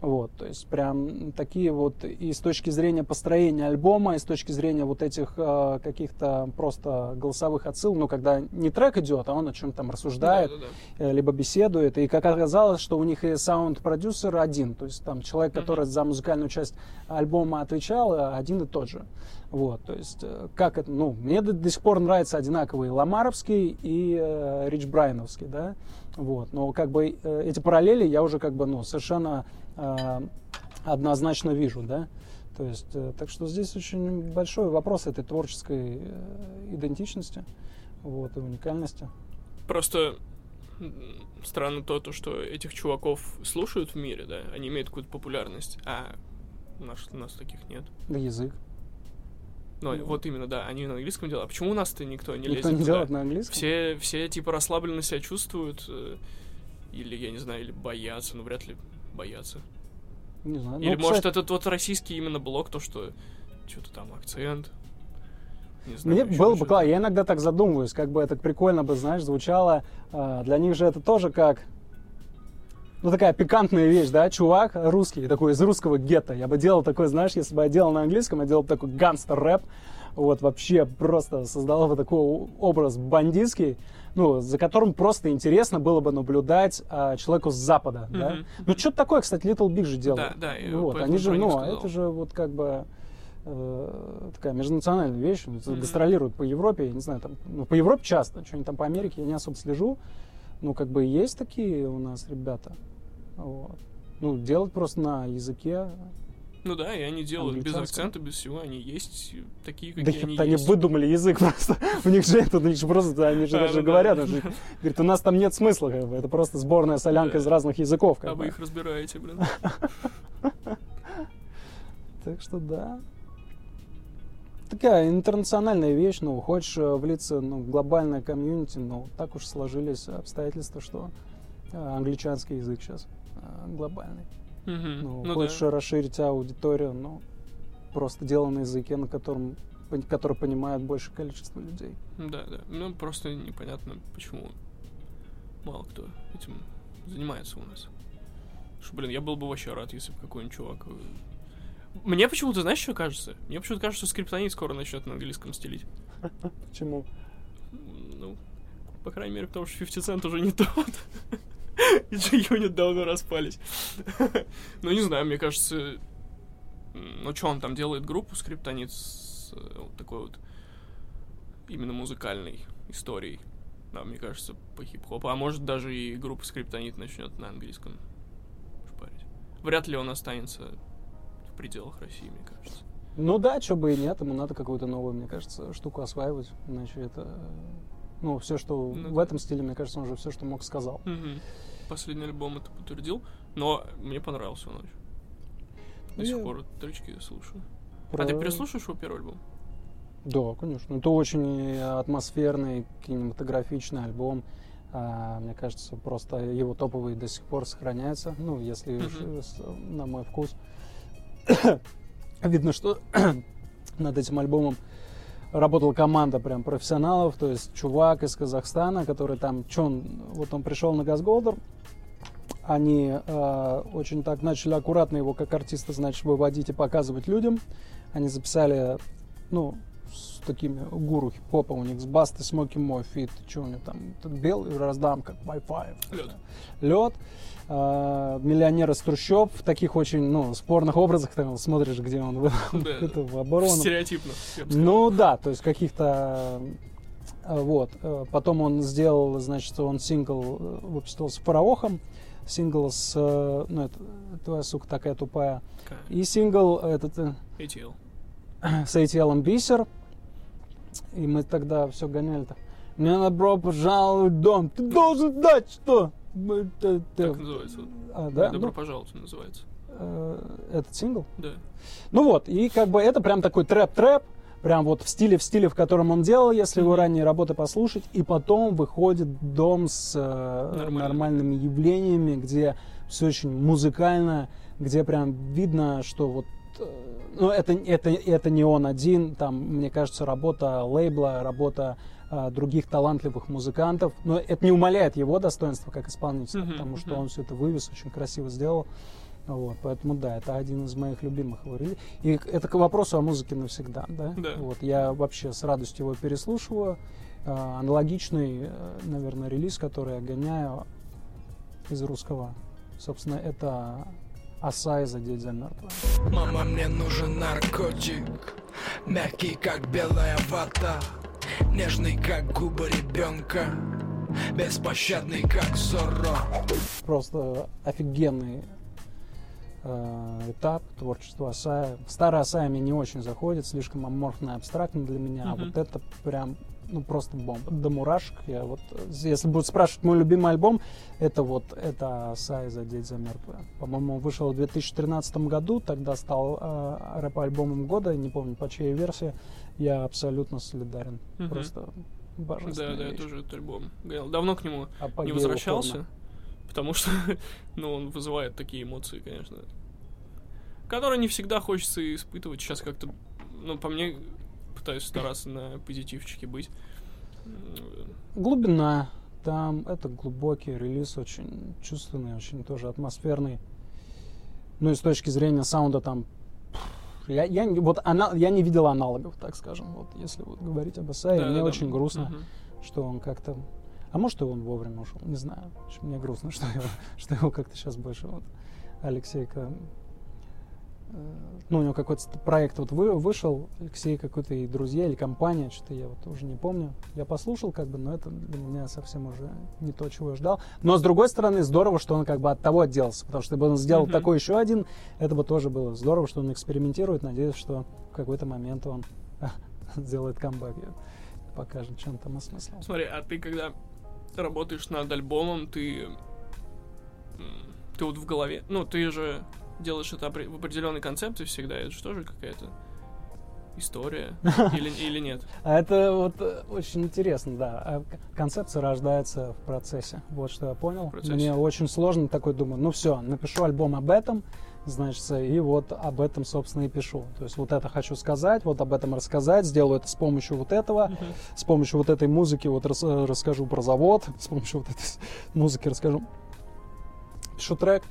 [SPEAKER 3] Вот, то есть прям такие вот и с точки зрения построения альбома, и с точки зрения вот этих э, каких-то просто голосовых отсыл, ну, когда не трек идет, а он о чем там рассуждает,
[SPEAKER 2] Да-да-да.
[SPEAKER 3] э, либо беседует. И как оказалось, что у них и саунд-продюсер один, то есть там человек,
[SPEAKER 2] Мгм.
[SPEAKER 3] который за музыкальную часть альбома отвечал, э, один и тот же. Вот, то есть э, как это, ну, мне до, до сих пор нравится одинаковый Ламаровский и э, Рич Брайановский, да, вот, но как бы э, эти параллели я уже как бы, ну, совершенно э, однозначно вижу, да, то есть, э, так что здесь очень большой вопрос этой творческой э, идентичности, вот, и уникальности.
[SPEAKER 2] Просто странно то, то, что этих чуваков слушают в мире, да, они имеют какую-то популярность, а у нас, у нас таких нет.
[SPEAKER 3] Да язык.
[SPEAKER 2] Ну,
[SPEAKER 3] Ну.
[SPEAKER 2] вот именно, да, они на английском делают. А почему у нас-то никто не
[SPEAKER 3] Никто
[SPEAKER 2] лезет
[SPEAKER 3] не
[SPEAKER 2] туда?
[SPEAKER 3] делает на английском?
[SPEAKER 2] Все, все типа расслабленно себя чувствуют, э, или, я не знаю, или боятся, ну, вряд ли боятся.
[SPEAKER 3] Не знаю.
[SPEAKER 2] Или,
[SPEAKER 3] Ну,
[SPEAKER 2] может,
[SPEAKER 3] кстати,
[SPEAKER 2] этот вот российский именно блок, то, что что-то там акцент. Не знаю,
[SPEAKER 3] Мне было бы классно. Я иногда так задумываюсь, как бы это прикольно бы, знаешь, звучало. А, Для них же это тоже как... Ну, такая пикантная вещь, да? Чувак русский, такой из русского гетто. Я бы делал такой, знаешь, если бы я делал на английском, я делал бы такой гангстер-рэп. Вот, вообще просто создал бы такой образ бандитский, ну, за которым просто интересно было бы наблюдать а, человеку с Запада, да?
[SPEAKER 2] Мгм.
[SPEAKER 3] Ну, что-то такое, кстати, Little Big же делает.
[SPEAKER 2] Да, да,
[SPEAKER 3] Вот, они же, ну,
[SPEAKER 2] сказал.
[SPEAKER 3] это же вот как бы э, такая межнациональная вещь,
[SPEAKER 2] Мгм.
[SPEAKER 3] гастролируют по Европе, я не знаю, там, ну, по Европе часто, что-нибудь там по Америке я не особо слежу, ну, как бы есть такие у нас ребята, вот. Ну, делать просто на языке,
[SPEAKER 2] Ну да, и они делают без акцента, без всего, они есть такие,
[SPEAKER 3] да
[SPEAKER 2] какие
[SPEAKER 3] хит,
[SPEAKER 2] они
[SPEAKER 3] они
[SPEAKER 2] есть.
[SPEAKER 3] выдумали язык просто, у них же это, у них же просто, они же
[SPEAKER 2] Да,
[SPEAKER 3] даже
[SPEAKER 2] да, да.
[SPEAKER 3] говорят, они же говорят, у нас там нет смысла, как бы, это просто сборная солянка
[SPEAKER 2] Да.
[SPEAKER 3] из разных языков, как
[SPEAKER 2] А
[SPEAKER 3] бы.
[SPEAKER 2] вы их разбираете, блин.
[SPEAKER 3] Так что да. Такая интернациональная вещь, ну, хочешь э, влиться ну, в глобальное комьюнити, ну, так уж сложились обстоятельства, что э, англичанский язык сейчас глобальный.
[SPEAKER 2] Мгм.
[SPEAKER 3] Ну,
[SPEAKER 2] Ну
[SPEAKER 3] хочешь
[SPEAKER 2] да.
[SPEAKER 3] расширить аудиторию, ну, просто дело на языке, на котором который понимает большее количество людей.
[SPEAKER 2] Да, да. Ну, просто непонятно, почему мало кто этим занимается у нас. Что, блин, я был бы вообще рад, если бы какой-нибудь чувак... э, Мне почему-то, знаешь, что кажется? Мне почему-то кажется, что скриптонит скоро начнет на английском стелить.
[SPEAKER 3] Почему?
[SPEAKER 2] Ну, по крайней мере, потому что 50 Cent уже не тот. И G-Unit давно распались. Ну, не знаю, мне кажется... Ну, что он там делает группу скриптонит с э, вот такой вот именно музыкальной историей. Да, мне кажется, по хип-хопу. А может, даже и группа скриптонит начнет на английском шпарить. Вряд ли он останется в пределах России, мне кажется.
[SPEAKER 3] Ну да, что бы и нет, ему надо какую-то новую, мне кажется, штуку осваивать, иначе это... Ну, все, что
[SPEAKER 2] Ну
[SPEAKER 3] в этом стиле, мне кажется, он уже все, что мог, сказал.
[SPEAKER 2] Мгм. Последний альбом это подтвердил, но мне понравился он очень. До сих пор тречки слушаю.
[SPEAKER 3] про-
[SPEAKER 2] А ты переслушаешь его первый альбом?
[SPEAKER 3] Да, конечно. Это очень атмосферный, кинематографичный альбом. А, мне кажется, просто его топовые до сих пор сохраняются. Ну, если э, на мой вкус. Видно, что над этим альбомом работала команда прям профессионалов, то есть чувак из Казахстана, который там, что он, вот он пришел на Газголдер, они э, очень так начали аккуратно его как артиста, значит, выводить и показывать людям. Они записали, ну, с такими гуру хип-хопа у них с Басты, Смоки Мо, Фит, что у них там, белый раздам, как Wi-Fi.
[SPEAKER 2] Лёд.
[SPEAKER 3] Лед. Э, миллионер из трущоб в таких очень, ну, спорных образах, там смотришь, где он
[SPEAKER 2] Да.
[SPEAKER 3] это, в оборону.
[SPEAKER 2] Стереотипно.
[SPEAKER 3] Ну да, то есть каких-то э, вот. Э, Потом он сделал, значит, он сингл э, выпустил с Фараохом, сингл с, э, ну это твоя сука такая тупая,
[SPEAKER 2] Такая
[SPEAKER 3] и сингл этот
[SPEAKER 2] ATL.
[SPEAKER 3] с ATL Бисер, и мы тогда все гоняли-то. Мне надо, бро, пожалуй, дом. Ты должен дать что?
[SPEAKER 2] Так называется.
[SPEAKER 3] А, да?
[SPEAKER 2] Добро
[SPEAKER 3] Ну,
[SPEAKER 2] пожаловать называется.
[SPEAKER 3] э, этот сингл?
[SPEAKER 2] Да.
[SPEAKER 3] Ну вот, и как бы это прям такой трэп-трэп, прям вот в стиле, в стиле, в котором он делал, если его ранние работы послушать, и потом выходит дом с э,
[SPEAKER 2] Нормально.
[SPEAKER 3] нормальными явлениями, где все очень музыкально, где прям видно, что вот э, ну, это, это, это не он один, там, мне кажется, работа лейбла, работа э, других талантливых музыкантов, но это не умаляет его достоинства как исполнителя,
[SPEAKER 2] Мгм,
[SPEAKER 3] потому что
[SPEAKER 2] мгм.
[SPEAKER 3] он все это вывез, очень красиво сделал. Вот, поэтому да, это один из моих любимых его. И это к вопросу о музыке навсегда, да?
[SPEAKER 2] Да.
[SPEAKER 3] Вот, я вообще с радостью его переслушиваю. А, аналогичный, э, наверное, релиз, который я гоняю из русского. Собственно, это Оса из «Одеть мертвая».
[SPEAKER 5] Мама, мне нужен наркотик Мягкий, как белая вата Нежный, как губы ребенка Беспощадный, как Зорро
[SPEAKER 3] Просто офигенный э, этап творчества Асая. Старая Асая мне не очень заходит, слишком аморфно и абстрактно для меня, а
[SPEAKER 2] Мгм.
[SPEAKER 3] вот это прям ну, просто бомба. До мурашек. Я вот, если будут спрашивать мой любимый альбом, это вот, это Сайза «Деть за мертвые». По-моему, он вышел в 2013 году, тогда стал э, рэп-альбомом года, не помню, по чьей версии. Я абсолютно солидарен.
[SPEAKER 2] Мгм.
[SPEAKER 3] Просто божественная
[SPEAKER 2] Да, да, я
[SPEAKER 3] вещь.
[SPEAKER 2] тоже этот альбом гонял. Давно к нему
[SPEAKER 3] Апогей
[SPEAKER 2] не возвращался,
[SPEAKER 3] ухода.
[SPEAKER 2] потому что, ну, он вызывает такие эмоции, конечно, которые не всегда хочется испытывать. Сейчас как-то, ну, по мне, пытаюсь стараться на позитивчике быть.
[SPEAKER 3] Глубина. Там это глубокий релиз, очень чувственный, очень тоже атмосферный. Ну и с точки зрения саунда там... Я, я, вот она, я не видел аналогов, так скажем. Вот если вот говорить об Асае, мне
[SPEAKER 2] да-да-да.
[SPEAKER 3] очень грустно,
[SPEAKER 2] Мгм.
[SPEAKER 3] что он как-то... А может, и он вовремя ушел, не знаю. Мне грустно, что его, что его как-то сейчас больше вот Алексейка... Ну, у него какой-то проект вот вы, вышел, Алексей какой-то и друзья, или компания, что-то я вот уже не помню. Я послушал, как бы, но это для меня совсем уже не то, чего я ждал. Но, с другой стороны, здорово, что он как бы от того отделался, потому что если бы он сделал
[SPEAKER 2] Мгм.
[SPEAKER 3] такой еще один, это бы тоже было здорово, что он экспериментирует. Надеюсь, что в какой-то момент он сделает камбэк и покажет, чем там осмыслил.
[SPEAKER 2] Смотри, а ты когда работаешь над альбомом, ты... Ты вот в голове... Ну, ты же делаешь это опре- в определенной концепции всегда. Это же тоже какая-то история. Или, или нет?
[SPEAKER 3] А это вот э, очень интересно, да. А Концепция рождается в процессе. Вот что я понял. Мне очень сложно такой думаю, ну все, напишу альбом об этом, значит, и вот об этом, собственно, и пишу. То есть вот это хочу сказать, вот об этом рассказать, сделаю это с помощью вот этого, с помощью вот этой музыки вот рас- э, расскажу про завод, с помощью вот этой музыки расскажу. Пишу трек,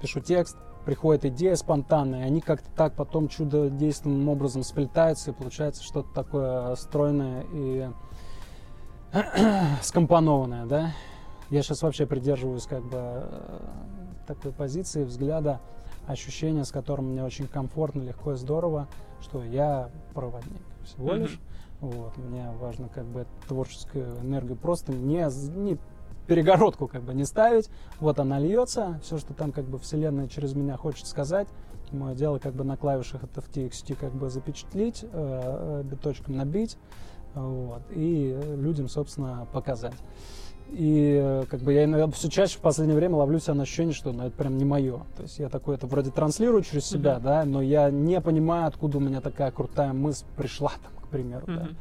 [SPEAKER 3] пишу текст, приходит идея спонтанная, и они как-то так потом чудодейственным образом сплетаются, и получается что-то такое стройное и скомпонованное, да. Я сейчас вообще придерживаюсь как бы э, такой позиции, взгляда, ощущения, с которым мне очень комфортно, легко и здорово, что я проводник всего лишь. Вот, мне важно как бы творческую энергию просто не, не перегородку как бы не ставить. Вот она льется, все, что там как бы вселенная через меня хочет сказать. Мое дело как бы на клавишах это в TXT как бы запечатлить, э, э, биточком набить, вот, и э, людям, собственно, показать. И э, как бы я иногда все чаще в последнее время ловлю себя на ощущение, что ну, это прям не мое. То есть я такое это вроде транслирую через себя,
[SPEAKER 2] Мгм.
[SPEAKER 3] да, но я не понимаю, откуда у меня такая крутая мысль пришла, там, к примеру. да.
[SPEAKER 2] Мгм.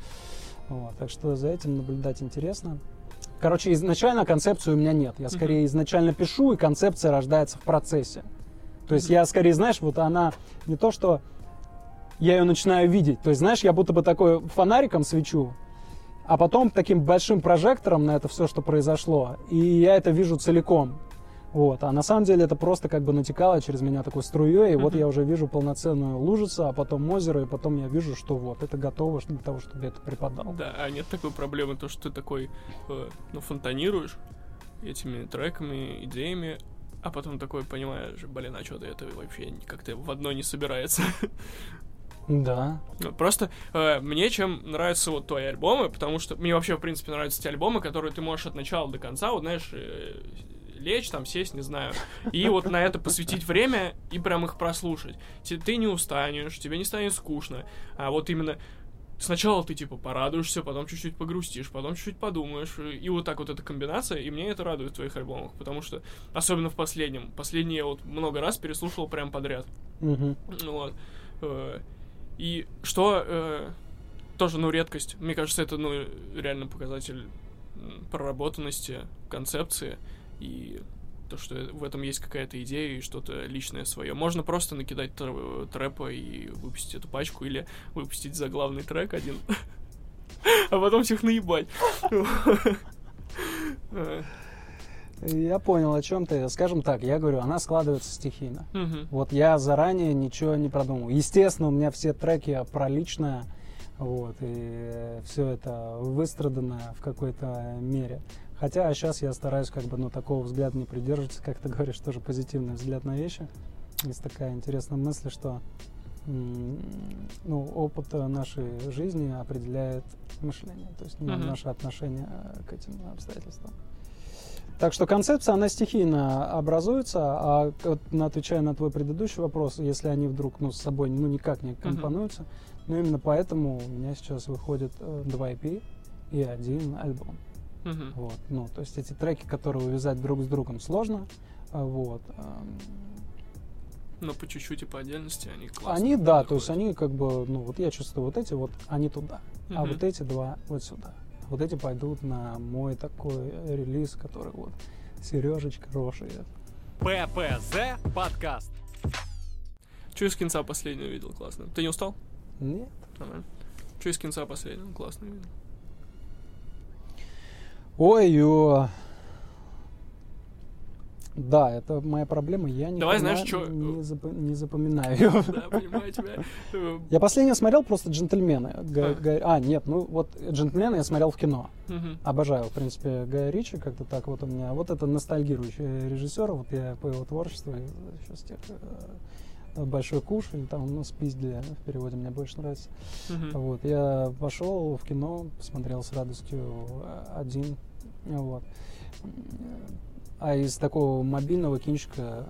[SPEAKER 3] Вот, так что за этим наблюдать интересно. Короче, изначально концепции у меня нет. Я скорее изначально пишу, и концепция рождается в процессе. То есть я скорее, знаешь, вот она не то, что я ее начинаю видеть. То есть, знаешь, я будто бы такой фонариком свечу, а потом таким большим прожектором на это все, что произошло, и я это вижу целиком. Вот. А на самом деле это просто как бы натекало через меня такой струей, и вот я уже вижу полноценную лужицу, а потом озеро, и потом я вижу, что вот это готово для того, чтобы я это преподал.
[SPEAKER 2] Да, а нет такой проблемы, то, что ты такой, э, ну, фонтанируешь этими треками, идеями, а потом такой понимаешь, блин, а что-то это вообще как-то в одно не собирается.
[SPEAKER 3] Да.
[SPEAKER 2] Ну, Просто э, мне чем нравятся вот твои альбомы, потому что мне вообще, в принципе, нравятся те альбомы, которые ты можешь от начала до конца, вот знаешь, э, лечь там, сесть, не знаю, и вот на это посвятить время и прям их прослушать. Ты не устанешь, тебе не станет скучно, а вот именно сначала ты типа порадуешься, потом чуть-чуть погрустишь, потом чуть-чуть подумаешь, и вот так вот эта комбинация, и мне это радует в твоих альбомах, потому что, особенно в последнем, последний я вот много раз переслушивал прям подряд.
[SPEAKER 3] Мгм.
[SPEAKER 2] Вот. Э, И что э, тоже, ну, редкость. Мне кажется, это, ну, реально показатель проработанности концепции и то, что в этом есть какая-то идея и что-то личное свое. Можно просто накидать тр- трэпа и выпустить эту пачку, или выпустить заглавный трек один, а потом всех наебать.
[SPEAKER 3] Я понял, о чем ты. Скажем так, я говорю, она складывается стихийно. Вот я заранее ничего не продумал. Естественно, у меня все треки про личное, вот, и все это выстрадано в какой-то мере. Хотя сейчас я стараюсь как бы, ну, такого взгляда не придерживаться, как ты говоришь, тоже позитивный взгляд на вещи. Есть такая интересная мысль, что ну, опыт нашей жизни определяет мышление, то есть
[SPEAKER 2] Мгм.
[SPEAKER 3] наше отношение э, к этим обстоятельствам. Так что концепция, она стихийно образуется, а вот, отвечая на твой предыдущий вопрос, если они вдруг ну, с собой ну, никак не компонуются, ну именно поэтому у меня сейчас выходит э, два EP, и один альбом.
[SPEAKER 2] Мгм.
[SPEAKER 3] Вот. Ну, то есть эти треки, которые увязать друг с другом сложно. а, Вот.
[SPEAKER 2] Но по чуть-чуть и по отдельности они классные.
[SPEAKER 3] Они, да, то есть они как бы, ну вот я чувствую, вот эти вот, они туда, а
[SPEAKER 2] Мгм.
[SPEAKER 3] вот эти два вот сюда. Вот эти пойдут на мой такой релиз, который вот Сережечка Роши.
[SPEAKER 1] ППЗ подкаст.
[SPEAKER 2] Че из кинца последнего видел? Классно. Ты не устал?
[SPEAKER 3] Нет.
[SPEAKER 2] Нормально. Че из кинца последнего? Классно видел.
[SPEAKER 3] Ой-ё. Да, это моя проблема. Я не,
[SPEAKER 2] Давай, знаешь, чё-
[SPEAKER 3] не, запо- не запоминаю ее.
[SPEAKER 2] Да, понимаю тебя. Э,
[SPEAKER 3] Я последнее смотрел просто «Джентльмены». Га-
[SPEAKER 2] А.
[SPEAKER 3] Га- А, нет, ну вот «Джентльмены» я смотрел в кино.
[SPEAKER 2] мгм.
[SPEAKER 3] Обожаю, в принципе, Гая Ричи, как-то так вот у меня. Вот это ностальгирующий режиссер, вот я по его творчеству, еще с тех э, «Большой куш» или там, ну, «Спиздили» в переводе мне больше нравится.
[SPEAKER 2] Мгм.
[SPEAKER 3] Вот, я пошел в кино, посмотрел с радостью э, один, вот. А из такого мобильного кинчика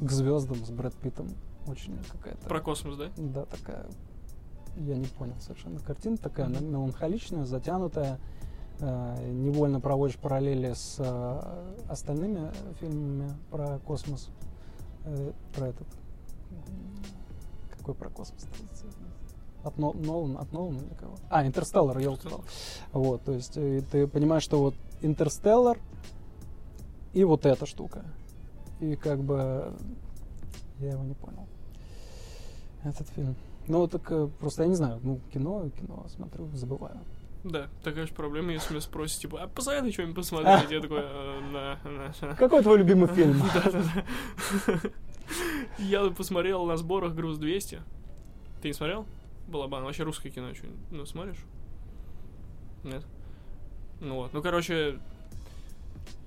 [SPEAKER 3] к звездам с Брэд Питтом очень какая-то...
[SPEAKER 2] Про космос, да?
[SPEAKER 3] Да, такая, я не понял совершенно. Картина такая мел- меланхоличная, затянутая. Э, невольно проводишь параллели с э, остальными фильмами про космос. Э, про этот... Какой про космос? От Нол- Нолана, от Нолана или кого? А, Интерстеллар, елки Вот, то есть э, ты понимаешь, что вот Интерстеллар и вот эта штука. И как бы я его не понял. Этот фильм. Ну, так э, просто я не знаю, ну, кино, кино смотрю, забываю.
[SPEAKER 2] Да, такая же проблема, если меня спросят, типа, а посоветуй что-нибудь посмотреть. Я такой, «Э, на, на, на».
[SPEAKER 3] Какой твой любимый фильм?
[SPEAKER 2] Я посмотрел на сборах «Груз 200». Ты не смотрел? Балабан. Вообще русское кино что Ну, смотришь? Нет? Ну вот. Ну, короче,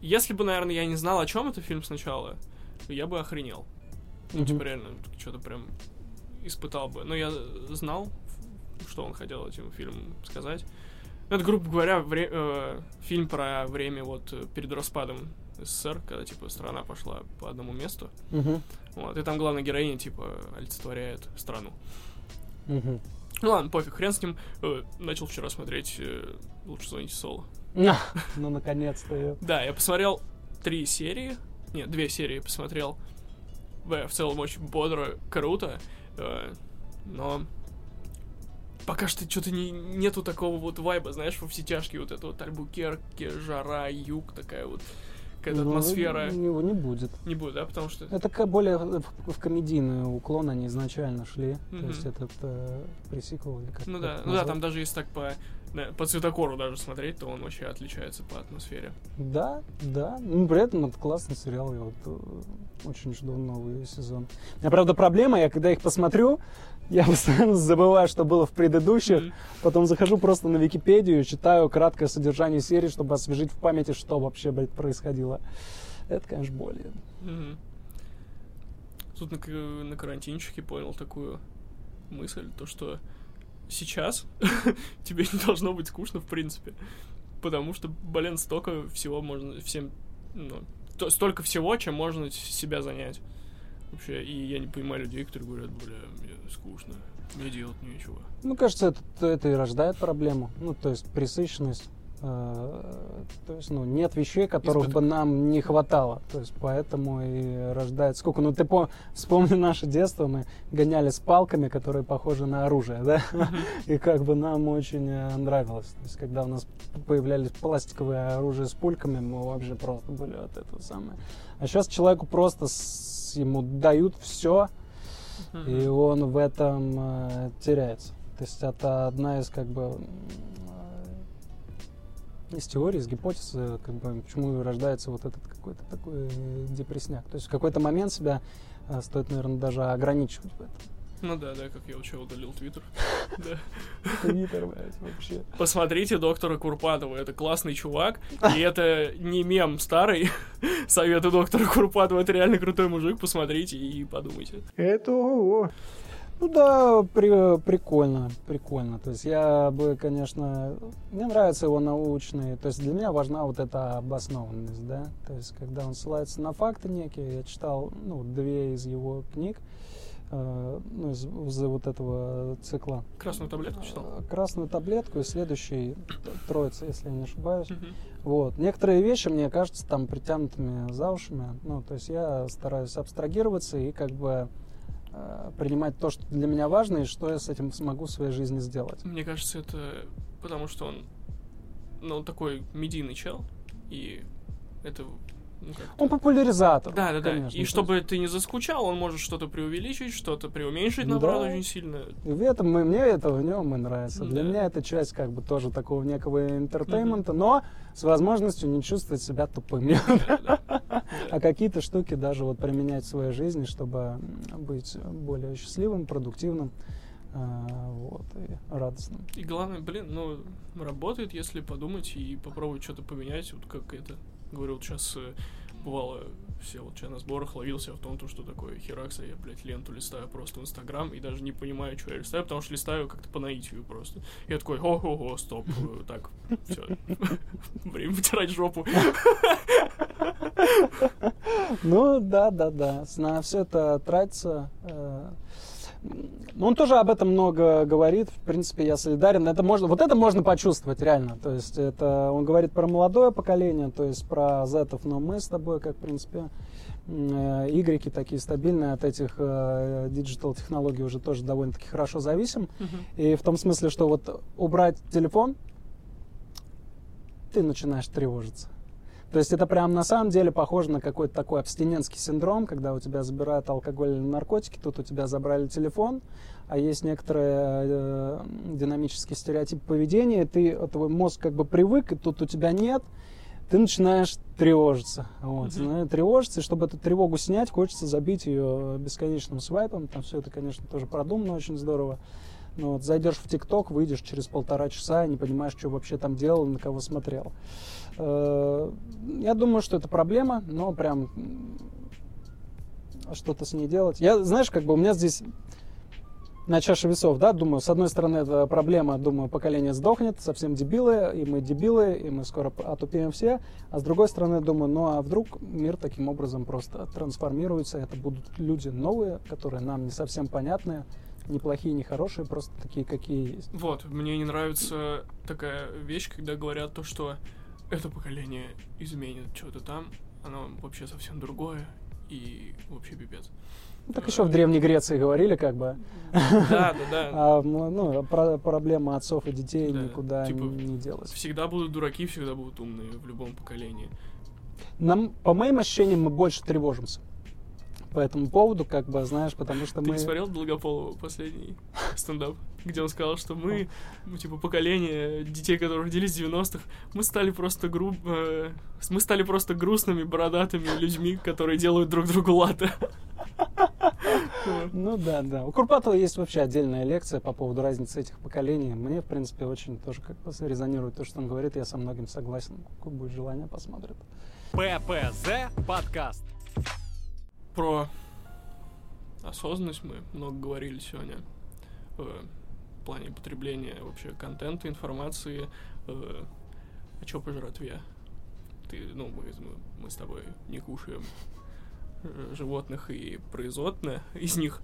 [SPEAKER 2] если бы, наверное, я не знал, о чем это фильм сначала, я бы охренел. Ну, типа, реально, что-то прям испытал бы. Но я знал, что он хотел этим фильмом сказать. Ну, это, грубо говоря, вре- э, фильм про время вот перед распадом СССР, когда, типа, страна пошла по одному месту.
[SPEAKER 3] Мгм.
[SPEAKER 2] Вот, и там главная героиня, типа, олицетворяет страну.
[SPEAKER 3] Мгм.
[SPEAKER 2] Ну ладно, пофиг, хрен с ним. Э, начал вчера смотреть э, «Лучше звоните Соло».
[SPEAKER 3] На, Ну, наконец-то.
[SPEAKER 2] Да, я посмотрел три серии. Нет, две серии посмотрел. В, в целом очень бодро, круто. э, но пока что что-то не, нету такого вот вайба, знаешь, во все тяжкие вот это вот Альбукерки, жара, юг, такая вот какая-то
[SPEAKER 3] Ну,
[SPEAKER 2] атмосфера.
[SPEAKER 3] Его не будет.
[SPEAKER 2] Не будет, да, потому что...
[SPEAKER 3] Это более в, в комедийный уклон они изначально шли.
[SPEAKER 2] Мгм.
[SPEAKER 3] То есть этот э, пресиквел или как
[SPEAKER 2] Ну да, ну да, там даже если так по, по цветокору даже смотреть, то он вообще отличается по атмосфере.
[SPEAKER 3] Да, да. Ну, при этом это классный сериал. Я вот э, очень жду новый сезон. У меня, правда, проблема, я когда их посмотрю, я постоянно забываю, что было в предыдущих.
[SPEAKER 2] Мгм.
[SPEAKER 3] Потом захожу просто на Википедию, читаю краткое содержание серии, чтобы освежить в памяти, что вообще, блядь, происходило. Это, конечно, более.
[SPEAKER 2] Мгм. Тут на, на карантинчике понял такую мысль, то что сейчас тебе не должно быть скучно в принципе. Потому что, блин, столько всего можно всем... Ну, то- столько всего, чем можно себя занять. Вообще, и я не понимаю людей, которые говорят, бля, мне скучно, мне делать нечего.
[SPEAKER 3] Ну, кажется, это, это и рождает проблему. Ну, то есть пресыщенность. Э, То есть, ну, нет вещей, которых
[SPEAKER 2] Избыток.
[SPEAKER 3] бы нам не хватало. То есть, поэтому и рождает сколько. Ну, ты по... вспомни наше детство, мы гоняли с палками, которые похожи на оружие, да? И как бы нам очень э, нравилось. То есть, когда у нас появлялись пластиковые оружия с пульками, мы вообще просто были от этого самое. А сейчас человеку просто с- ему дают все, и он в этом э, теряется. То есть это одна из как бы э, из теорий, из гипотез, э, как бы, почему рождается вот этот какой-то такой э, депрессняк. То есть в какой-то момент себя стоит, наверное, даже ограничивать в этом.
[SPEAKER 2] Ну да, да, как я вообще удалил Твиттер.
[SPEAKER 3] Твиттер, блядь, вообще.
[SPEAKER 2] Посмотрите доктора Курпатова, это классный чувак, и это не мем старый. Советую доктора Курпатова, это реально крутой мужик, посмотрите и подумайте.
[SPEAKER 3] Это ого. Ну да, при- прикольно, прикольно. То есть я бы, конечно, мне нравится его научный, то есть для меня важна вот эта обоснованность, да. То есть когда он ссылается на факты некие, я читал, ну, две из его книг, ну, из, из вот этого цикла.
[SPEAKER 2] Красную таблетку читал?
[SPEAKER 3] Э, Красную таблетку и следующий троица, если я не ошибаюсь.
[SPEAKER 2] Мгм.
[SPEAKER 3] Вот. Некоторые вещи, мне кажется, там притянутыми за ушами. Ну, то есть я стараюсь абстрагироваться и как бы э, принимать то, что для меня важно, и что я с этим смогу в своей жизни сделать.
[SPEAKER 2] Мне кажется, это потому что он, ну, он такой медийный чел, и это,
[SPEAKER 3] Он популяризатор.
[SPEAKER 2] Да, да, да.
[SPEAKER 3] конечно.
[SPEAKER 2] И чтобы ты не заскучал, он может что-то преувеличить, что-то преуменьшить,
[SPEAKER 3] Да.
[SPEAKER 2] наоборот, очень сильно.
[SPEAKER 3] И в этом мне это в нем и нравится. Для
[SPEAKER 2] Да.
[SPEAKER 3] меня это часть как бы тоже такого некого entertainment а, но с возможностью не чувствовать себя тупыми.
[SPEAKER 2] Да, да.
[SPEAKER 3] А какие-то штуки даже вот применять в своей жизни, чтобы быть более счастливым, продуктивным а, вот, и радостным.
[SPEAKER 2] И главное, блин, ну, работает, если подумать и попробовать что-то поменять. Вот как это, говорю, вот сейчас бывало, все вот сейчас на сборах ловился в том, то, что такое херакса, я, блядь, ленту листаю просто в Инстаграм и даже не понимаю, что я листаю, потому что листаю как-то по наитию просто. Я такой, ого-го, стоп, э, так, все, время вытирать жопу.
[SPEAKER 3] Ну, да, да, да. На все это тратится. Э, Ну, он тоже об этом много говорит. В принципе, я солидарен. Это можно, вот это можно почувствовать реально. То есть, это он говорит про молодое поколение, то есть про зетов, но мы с тобой, как, в принципе, э, игреки такие стабильные от этих э, digital технологий уже тоже довольно-таки хорошо зависим. И в том смысле, что вот убрать телефон, ты начинаешь тревожиться. То есть это прям на самом деле похоже на какой-то такой абстинентский синдром, когда у тебя забирают алкоголь или наркотики, тут у тебя забрали телефон, а есть некоторые э, динамические стереотипы поведения, ты, твой мозг как бы привык, и тут у тебя нет, ты начинаешь тревожиться. Вот, ну, тревожиться, и чтобы эту тревогу снять, хочется забить ее бесконечным свайпом. Там все это, конечно, тоже продумано очень здорово. Ну, вот, зайдешь в ТикТок, выйдешь через полтора часа и не понимаешь, что вообще там делал, на кого смотрел. Э, Я думаю, что это проблема, но прям что-то с ней делать. Я, знаешь, как бы у меня здесь на чаше весов, да, думаю, с одной стороны, это проблема, думаю, поколение сдохнет, совсем дебилы, и мы дебилы, и мы скоро отупеем все, а с другой стороны, думаю, ну а вдруг мир таким образом просто трансформируется, это будут люди новые, которые нам не совсем понятны, не плохие, не хорошие, просто такие, какие есть.
[SPEAKER 2] Вот, мне не нравится такая вещь, когда говорят то, что это поколение изменит что-то там, оно вообще совсем другое, и вообще пипец.
[SPEAKER 3] Ну, так еще в Древней Греции говорили, как бы,
[SPEAKER 2] Да, да, да.
[SPEAKER 3] а ну, про- проблема отцов и детей
[SPEAKER 2] Да,
[SPEAKER 3] никуда
[SPEAKER 2] типа,
[SPEAKER 3] не делась.
[SPEAKER 2] Всегда будут дураки, всегда будут умные в любом поколении.
[SPEAKER 3] Нам, по моим ощущениям, мы больше тревожимся по этому поводу, как бы, знаешь, потому что
[SPEAKER 2] Ты
[SPEAKER 3] мы...
[SPEAKER 2] не смотрел Долгополова последний стендап, где он сказал, что мы, ну, типа, поколение детей, которые родились в 90-х, мы стали просто груб... э, мы стали просто грустными, бородатыми людьми, которые делают друг другу латы. Вот.
[SPEAKER 3] Ну да, да. У Курпатова есть вообще отдельная лекция по поводу разницы этих поколений. Мне, в принципе, очень тоже как бы резонирует то, что он говорит. Я со многим согласен. Какое будет желание, посмотрит.
[SPEAKER 1] ППЗ подкаст.
[SPEAKER 2] Про осознанность мы много говорили сегодня. э, В плане потребления вообще контента, информации. э, А что пожрать я? Ты, ну, мы, мы, с тобой не кушаем э, животных и производные из них.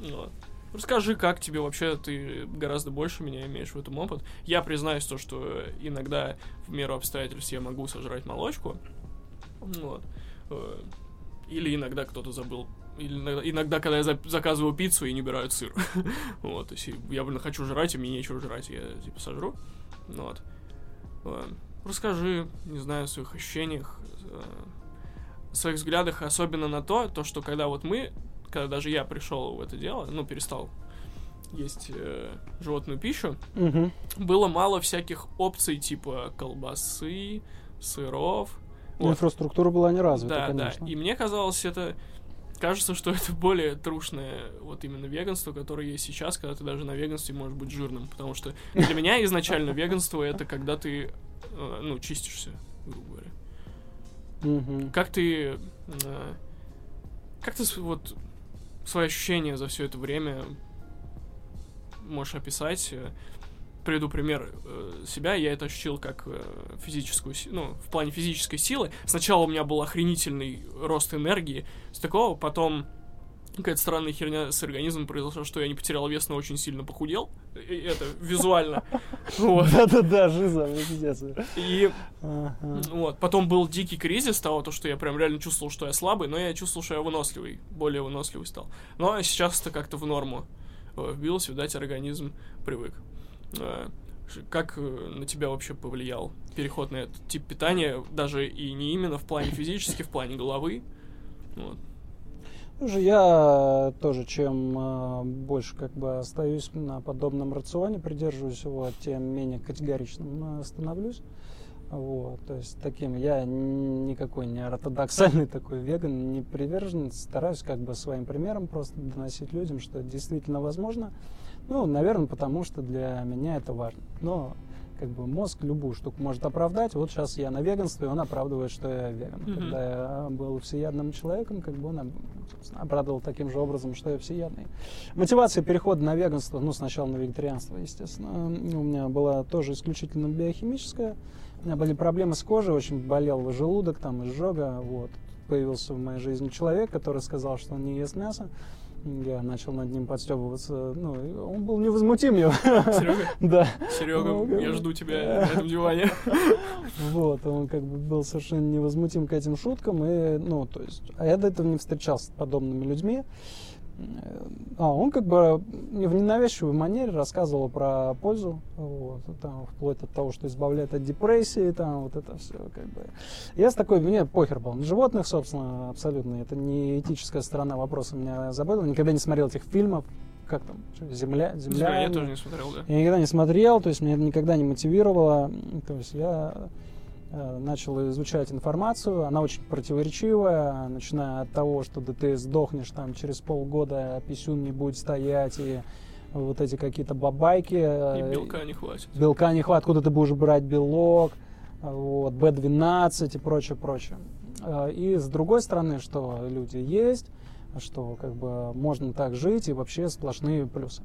[SPEAKER 2] Вот. Расскажи, как тебе вообще, ты гораздо больше меня имеешь в этом опыт. Я признаюсь то, что иногда в меру обстоятельств я могу сожрать молочку. Вот. Или иногда кто-то забыл. Или иногда, иногда, когда я за- заказываю пиццу и не убирают сыр. вот, то есть я, блин, хочу жрать, и мне нечего жрать, я типа сожру. Ну Вот. Э, Расскажи, не знаю, о своих ощущениях, э, о своих взглядах, особенно на то, то, что когда вот мы, когда даже я пришел в это дело, ну, перестал есть э, животную пищу,
[SPEAKER 3] Мгм.
[SPEAKER 2] было мало всяких опций типа колбасы, сыров. Вот.
[SPEAKER 3] Инфраструктура была не развита,
[SPEAKER 2] Да,
[SPEAKER 3] конечно.
[SPEAKER 2] да. И мне казалось, это кажется, что это более трушное вот именно веганство, которое есть сейчас, когда ты даже на веганстве можешь быть жирным. Потому что для меня изначально веганство это когда ты э, ну, чистишься, грубо говоря. Как ты. э, Как ты вот свои ощущения за все это время можешь описать? Приведу пример э, себя. Я это ощутил как э, физическую, ну, в плане физической силы. Сначала у меня был охренительный рост энергии с такого, потом какая-то странная херня с организмом произошла, что я не потерял вес, но очень сильно похудел. И это визуально.
[SPEAKER 3] Да-да-да, жиза, пиздец.
[SPEAKER 2] И вот, потом был дикий кризис того, то, что я прям реально чувствовал, что я слабый, но я чувствовал, что я выносливый, более выносливый стал. Но сейчас это как-то в норму э, вбилось, видать, организм привык. Э, Как э, на тебя вообще повлиял переход на этот тип питания, даже и не именно в плане физически, в плане головы? Вот.
[SPEAKER 3] Я тоже чем э, больше как бы остаюсь на подобном рационе, придерживаюсь его, тем менее категоричным становлюсь. Вот, то есть таким я никакой не ортодоксальный такой веган, не приверженец, стараюсь как бы своим примером просто доносить людям, что это действительно возможно. Ну, наверное, потому что для меня это важно. Но как бы мозг любую штуку может оправдать. Вот сейчас я на веганстве, он оправдывает, что я веган.
[SPEAKER 2] Мгм.
[SPEAKER 3] Когда я был всеядным человеком, как бы он оправдывал таким же образом, что я всеядный. Мотивация перехода на веганство, ну, сначала на вегетарианство, естественно, у меня была тоже исключительно биохимическая. У меня были проблемы с кожей, очень болел желудок, там, изжога, вот. Появился в моей жизни человек, который сказал, что он не ест мясо. Я начал над ним подстебываться. Ну, он был невозмутим. я-
[SPEAKER 2] Серега,
[SPEAKER 3] Да.
[SPEAKER 2] Серега,
[SPEAKER 3] Ну,
[SPEAKER 2] я жду тебя на этом диване.
[SPEAKER 3] Вот, он как бы был совершенно невозмутим к этим шуткам, и, ну, то есть, а я до этого не встречался с подобными людьми. А он как бы в ненавязчивой манере рассказывал про пользу, вот, там, вплоть от того, что избавляет от депрессии, там, вот это все, как бы. Я с такой, мне похер был на животных, собственно, абсолютно, это не этическая сторона вопроса меня забыла, никогда не смотрел этих фильмов, как там, что, Земля, Земля,
[SPEAKER 2] Я тоже не смотрел, да.
[SPEAKER 3] я никогда не смотрел, то есть меня это никогда не мотивировало. То есть я начал изучать информацию, она очень противоречивая, начиная от того, что да ты сдохнешь там через полгода, а писюн не будет стоять, и вот эти какие-то бабайки.
[SPEAKER 2] И
[SPEAKER 3] э,
[SPEAKER 2] белка не хватит.
[SPEAKER 3] белка не хватит, откуда ты будешь брать белок, вот, B12 и прочее, прочее. А, И с другой стороны, что люди есть, что как бы можно так жить и вообще сплошные плюсы.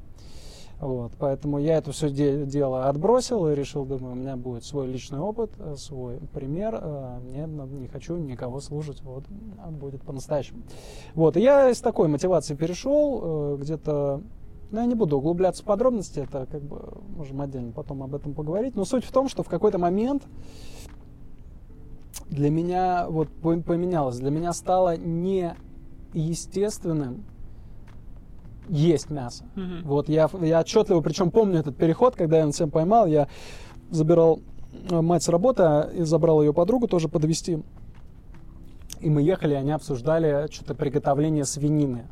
[SPEAKER 3] Вот, поэтому я это все дело отбросил и решил, думаю, у меня будет свой личный опыт, э, свой пример, э, мне не хочу никого слушать, вот, а будет по-настоящему. Вот, и я с такой мотивацией перешел, э, где-то ну, я не буду углубляться в подробности, это как бы можем отдельно потом об этом поговорить. Но суть в том, что в какой-то момент для меня вот по- поменялось, для меня стало неестественным есть мясо.
[SPEAKER 2] Мгм.
[SPEAKER 3] Вот я, я отчетливо, причем помню этот переход, когда я на себя поймал, я забирал э, мать с работы а, и забрал ее подругу тоже подвести. И мы ехали, они обсуждали что-то приготовление свинины.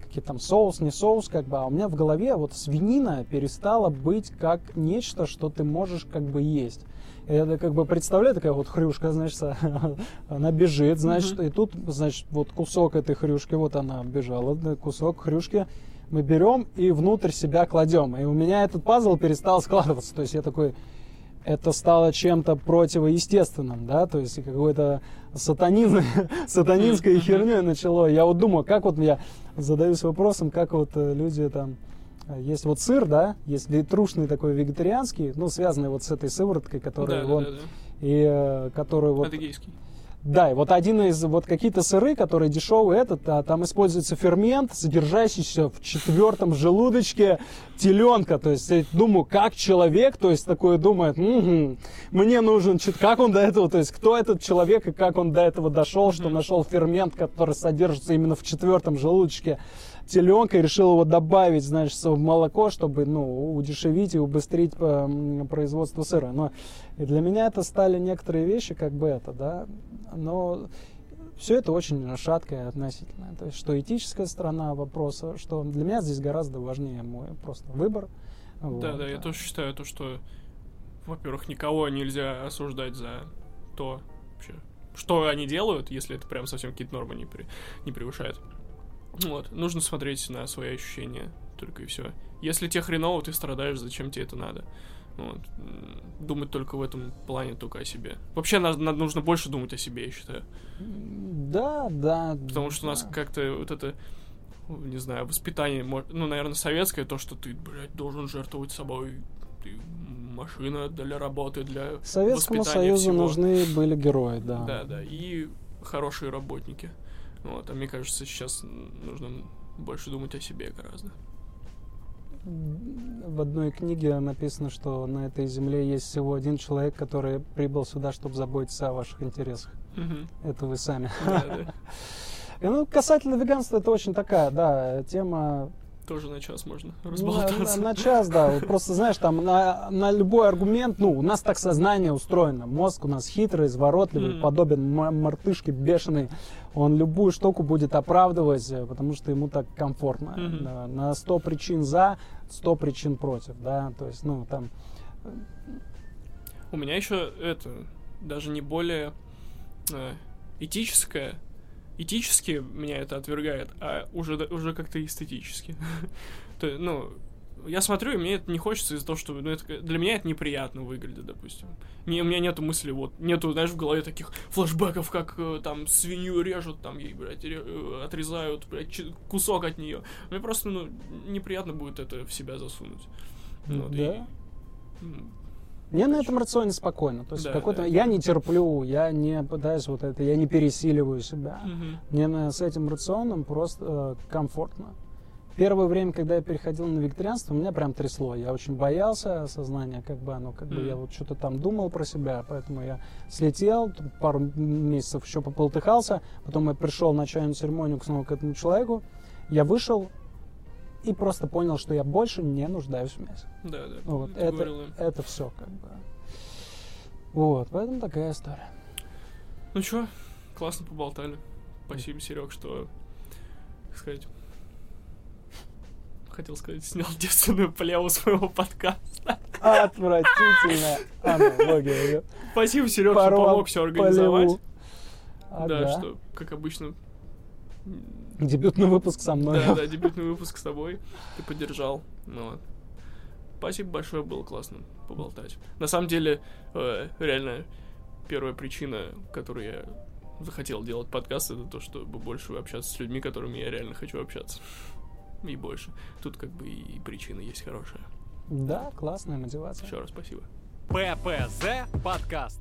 [SPEAKER 3] Какие там соус, не соус, как бы. А у меня в голове вот свинина перестала быть как нечто, что ты можешь как бы есть. Это как бы представляю, такая вот хрюшка, значит, она бежит, значит,
[SPEAKER 2] Мгм.
[SPEAKER 3] и тут, значит, вот кусок этой хрюшки, вот она бежала, кусок хрюшки мы берем и внутрь себя кладем. И у меня этот пазл перестал складываться. То есть я такой, это стало чем-то противоестественным, да, то есть какой-то сатанизм, сатанинской херней начало. Я вот думаю, как вот я задаюсь вопросом, как вот э, люди там э, есть вот сыр, да, есть трушный такой вегетарианский, ну, связанный вот с этой сывороткой, которая
[SPEAKER 2] Да, да,
[SPEAKER 3] он,
[SPEAKER 2] да, да.
[SPEAKER 3] и э, который вот
[SPEAKER 2] Адыгейский.
[SPEAKER 3] Да, и вот один из вот какие-то сыры, которые дешевые, этот, а там используется фермент, содержащийся в четвертом желудочке теленка. То есть я думаю, как человек, то есть такое думает, «Мгм, мне нужен, как он до этого, то есть кто этот человек и как он до этого дошел, что нашел фермент, который содержится именно в четвертом желудочке теленка и решил его добавить, значит, в молоко, чтобы, ну, удешевить и убыстрить производство сыра. Но для меня это стали некоторые вещи, как бы это, да, но все это очень шаткое относительно. То есть, что этическая сторона вопроса, что для меня здесь гораздо важнее мой просто выбор.
[SPEAKER 2] Да,
[SPEAKER 3] Вот.
[SPEAKER 2] да, я тоже считаю то, что, во-первых, никого нельзя осуждать за то, вообще, что они делают, если это прям совсем какие-то нормы не, пре- не превышает. Вот. Нужно смотреть на свои ощущения только и все. Если тебе хреново, ты страдаешь, зачем тебе это надо? Вот. Думать только в этом плане, только о себе. Вообще надо, надо- нужно больше думать о себе, я считаю.
[SPEAKER 3] Да, да.
[SPEAKER 2] Потому что у нас
[SPEAKER 3] да.
[SPEAKER 2] как-то вот это не знаю, воспитание, ну, наверное, советское, то, что ты, блядь, должен жертвовать собой, ты машина для работы, для
[SPEAKER 3] Советскому
[SPEAKER 2] воспитания
[SPEAKER 3] Союзу
[SPEAKER 2] всего.
[SPEAKER 3] нужны были герои, да.
[SPEAKER 2] Да, да, и хорошие работники. Вот, а мне кажется, сейчас нужно больше думать о себе гораздо.
[SPEAKER 3] В одной книге написано, что на этой земле есть всего один человек, который прибыл сюда, чтобы заботиться о ваших интересах.
[SPEAKER 2] Мгм.
[SPEAKER 3] Это вы сами.
[SPEAKER 2] Да, да.
[SPEAKER 3] Ну, касательно веганства, это очень такая, да, тема
[SPEAKER 2] Тоже на час можно
[SPEAKER 3] Ну,
[SPEAKER 2] разболтаться.
[SPEAKER 3] На, на час, да. Вот просто, знаешь, там на, на любой аргумент, ну, у нас так сознание устроено. Мозг у нас хитрый, изворотливый,
[SPEAKER 2] Мгм.
[SPEAKER 3] подобен мартышке бешеной. Он любую штуку будет оправдывать, э, потому что ему так комфортно.
[SPEAKER 2] Мгм.
[SPEAKER 3] Да, на 100 причин за, 100 причин против, да. То есть, ну, там...
[SPEAKER 2] У меня еще это даже не более э, этическое. Этически меня это отвергает, а уже, уже как-то эстетически. То, ну, я смотрю, и мне это не хочется из-за того, что ну, это, для меня это неприятно выглядит, допустим. Не, у меня нету мысли, вот, нету, знаешь, в голове таких флешбеков, как э, там свинью режут, там ей, блядь, ре- э, отрезают, блядь, кусок от нее. Мне просто, ну, неприятно будет это в себя засунуть. Вот, и,
[SPEAKER 3] Да.
[SPEAKER 2] м,
[SPEAKER 3] Мне на этом рационе спокойно. То есть
[SPEAKER 2] Да,
[SPEAKER 3] какой-то...
[SPEAKER 2] да.
[SPEAKER 3] Я не терплю, я не пытаюсь вот это, я не пересиливаю себя.
[SPEAKER 2] мгм.
[SPEAKER 3] Мне на- с этим рационом просто э, комфортно. Первое время, когда я переходил на вегетарианство, меня прям трясло. Я очень боялся сознания, как бы оно, как бы
[SPEAKER 2] Мгм.
[SPEAKER 3] я вот что-то там думал про себя, поэтому я слетел, пару месяцев еще пополтыхался, потом я пришел на чайную церемонию снова к этому человеку, я вышел и просто понял, что я больше не нуждаюсь в мясе.
[SPEAKER 2] Да, да.
[SPEAKER 3] Вот,
[SPEAKER 2] Ты
[SPEAKER 3] это,
[SPEAKER 2] говорил, да.
[SPEAKER 3] это все как бы. Вот, поэтому такая история.
[SPEAKER 2] Ну чё, классно поболтали. Спасибо, Серег, что, как сказать, хотел сказать, снял девственную плеву своего подкаста.
[SPEAKER 3] Отвратительная аналогия.
[SPEAKER 2] Спасибо, Серег, что помог все организовать.
[SPEAKER 3] полеву.
[SPEAKER 2] Да, что, как обычно,
[SPEAKER 3] Дебютный выпуск со мной.
[SPEAKER 2] да, да, дебютный выпуск с тобой. Ты поддержал. Ну вот. Спасибо большое, было классно поболтать. На самом деле, э, реально, первая причина, которую я захотел делать подкаст, это то, чтобы больше общаться с людьми, которыми я реально хочу общаться. И больше. Тут как бы и причина есть хорошая.
[SPEAKER 3] Да, классная мотивация.
[SPEAKER 2] Еще раз спасибо.
[SPEAKER 1] ППЗ подкаст.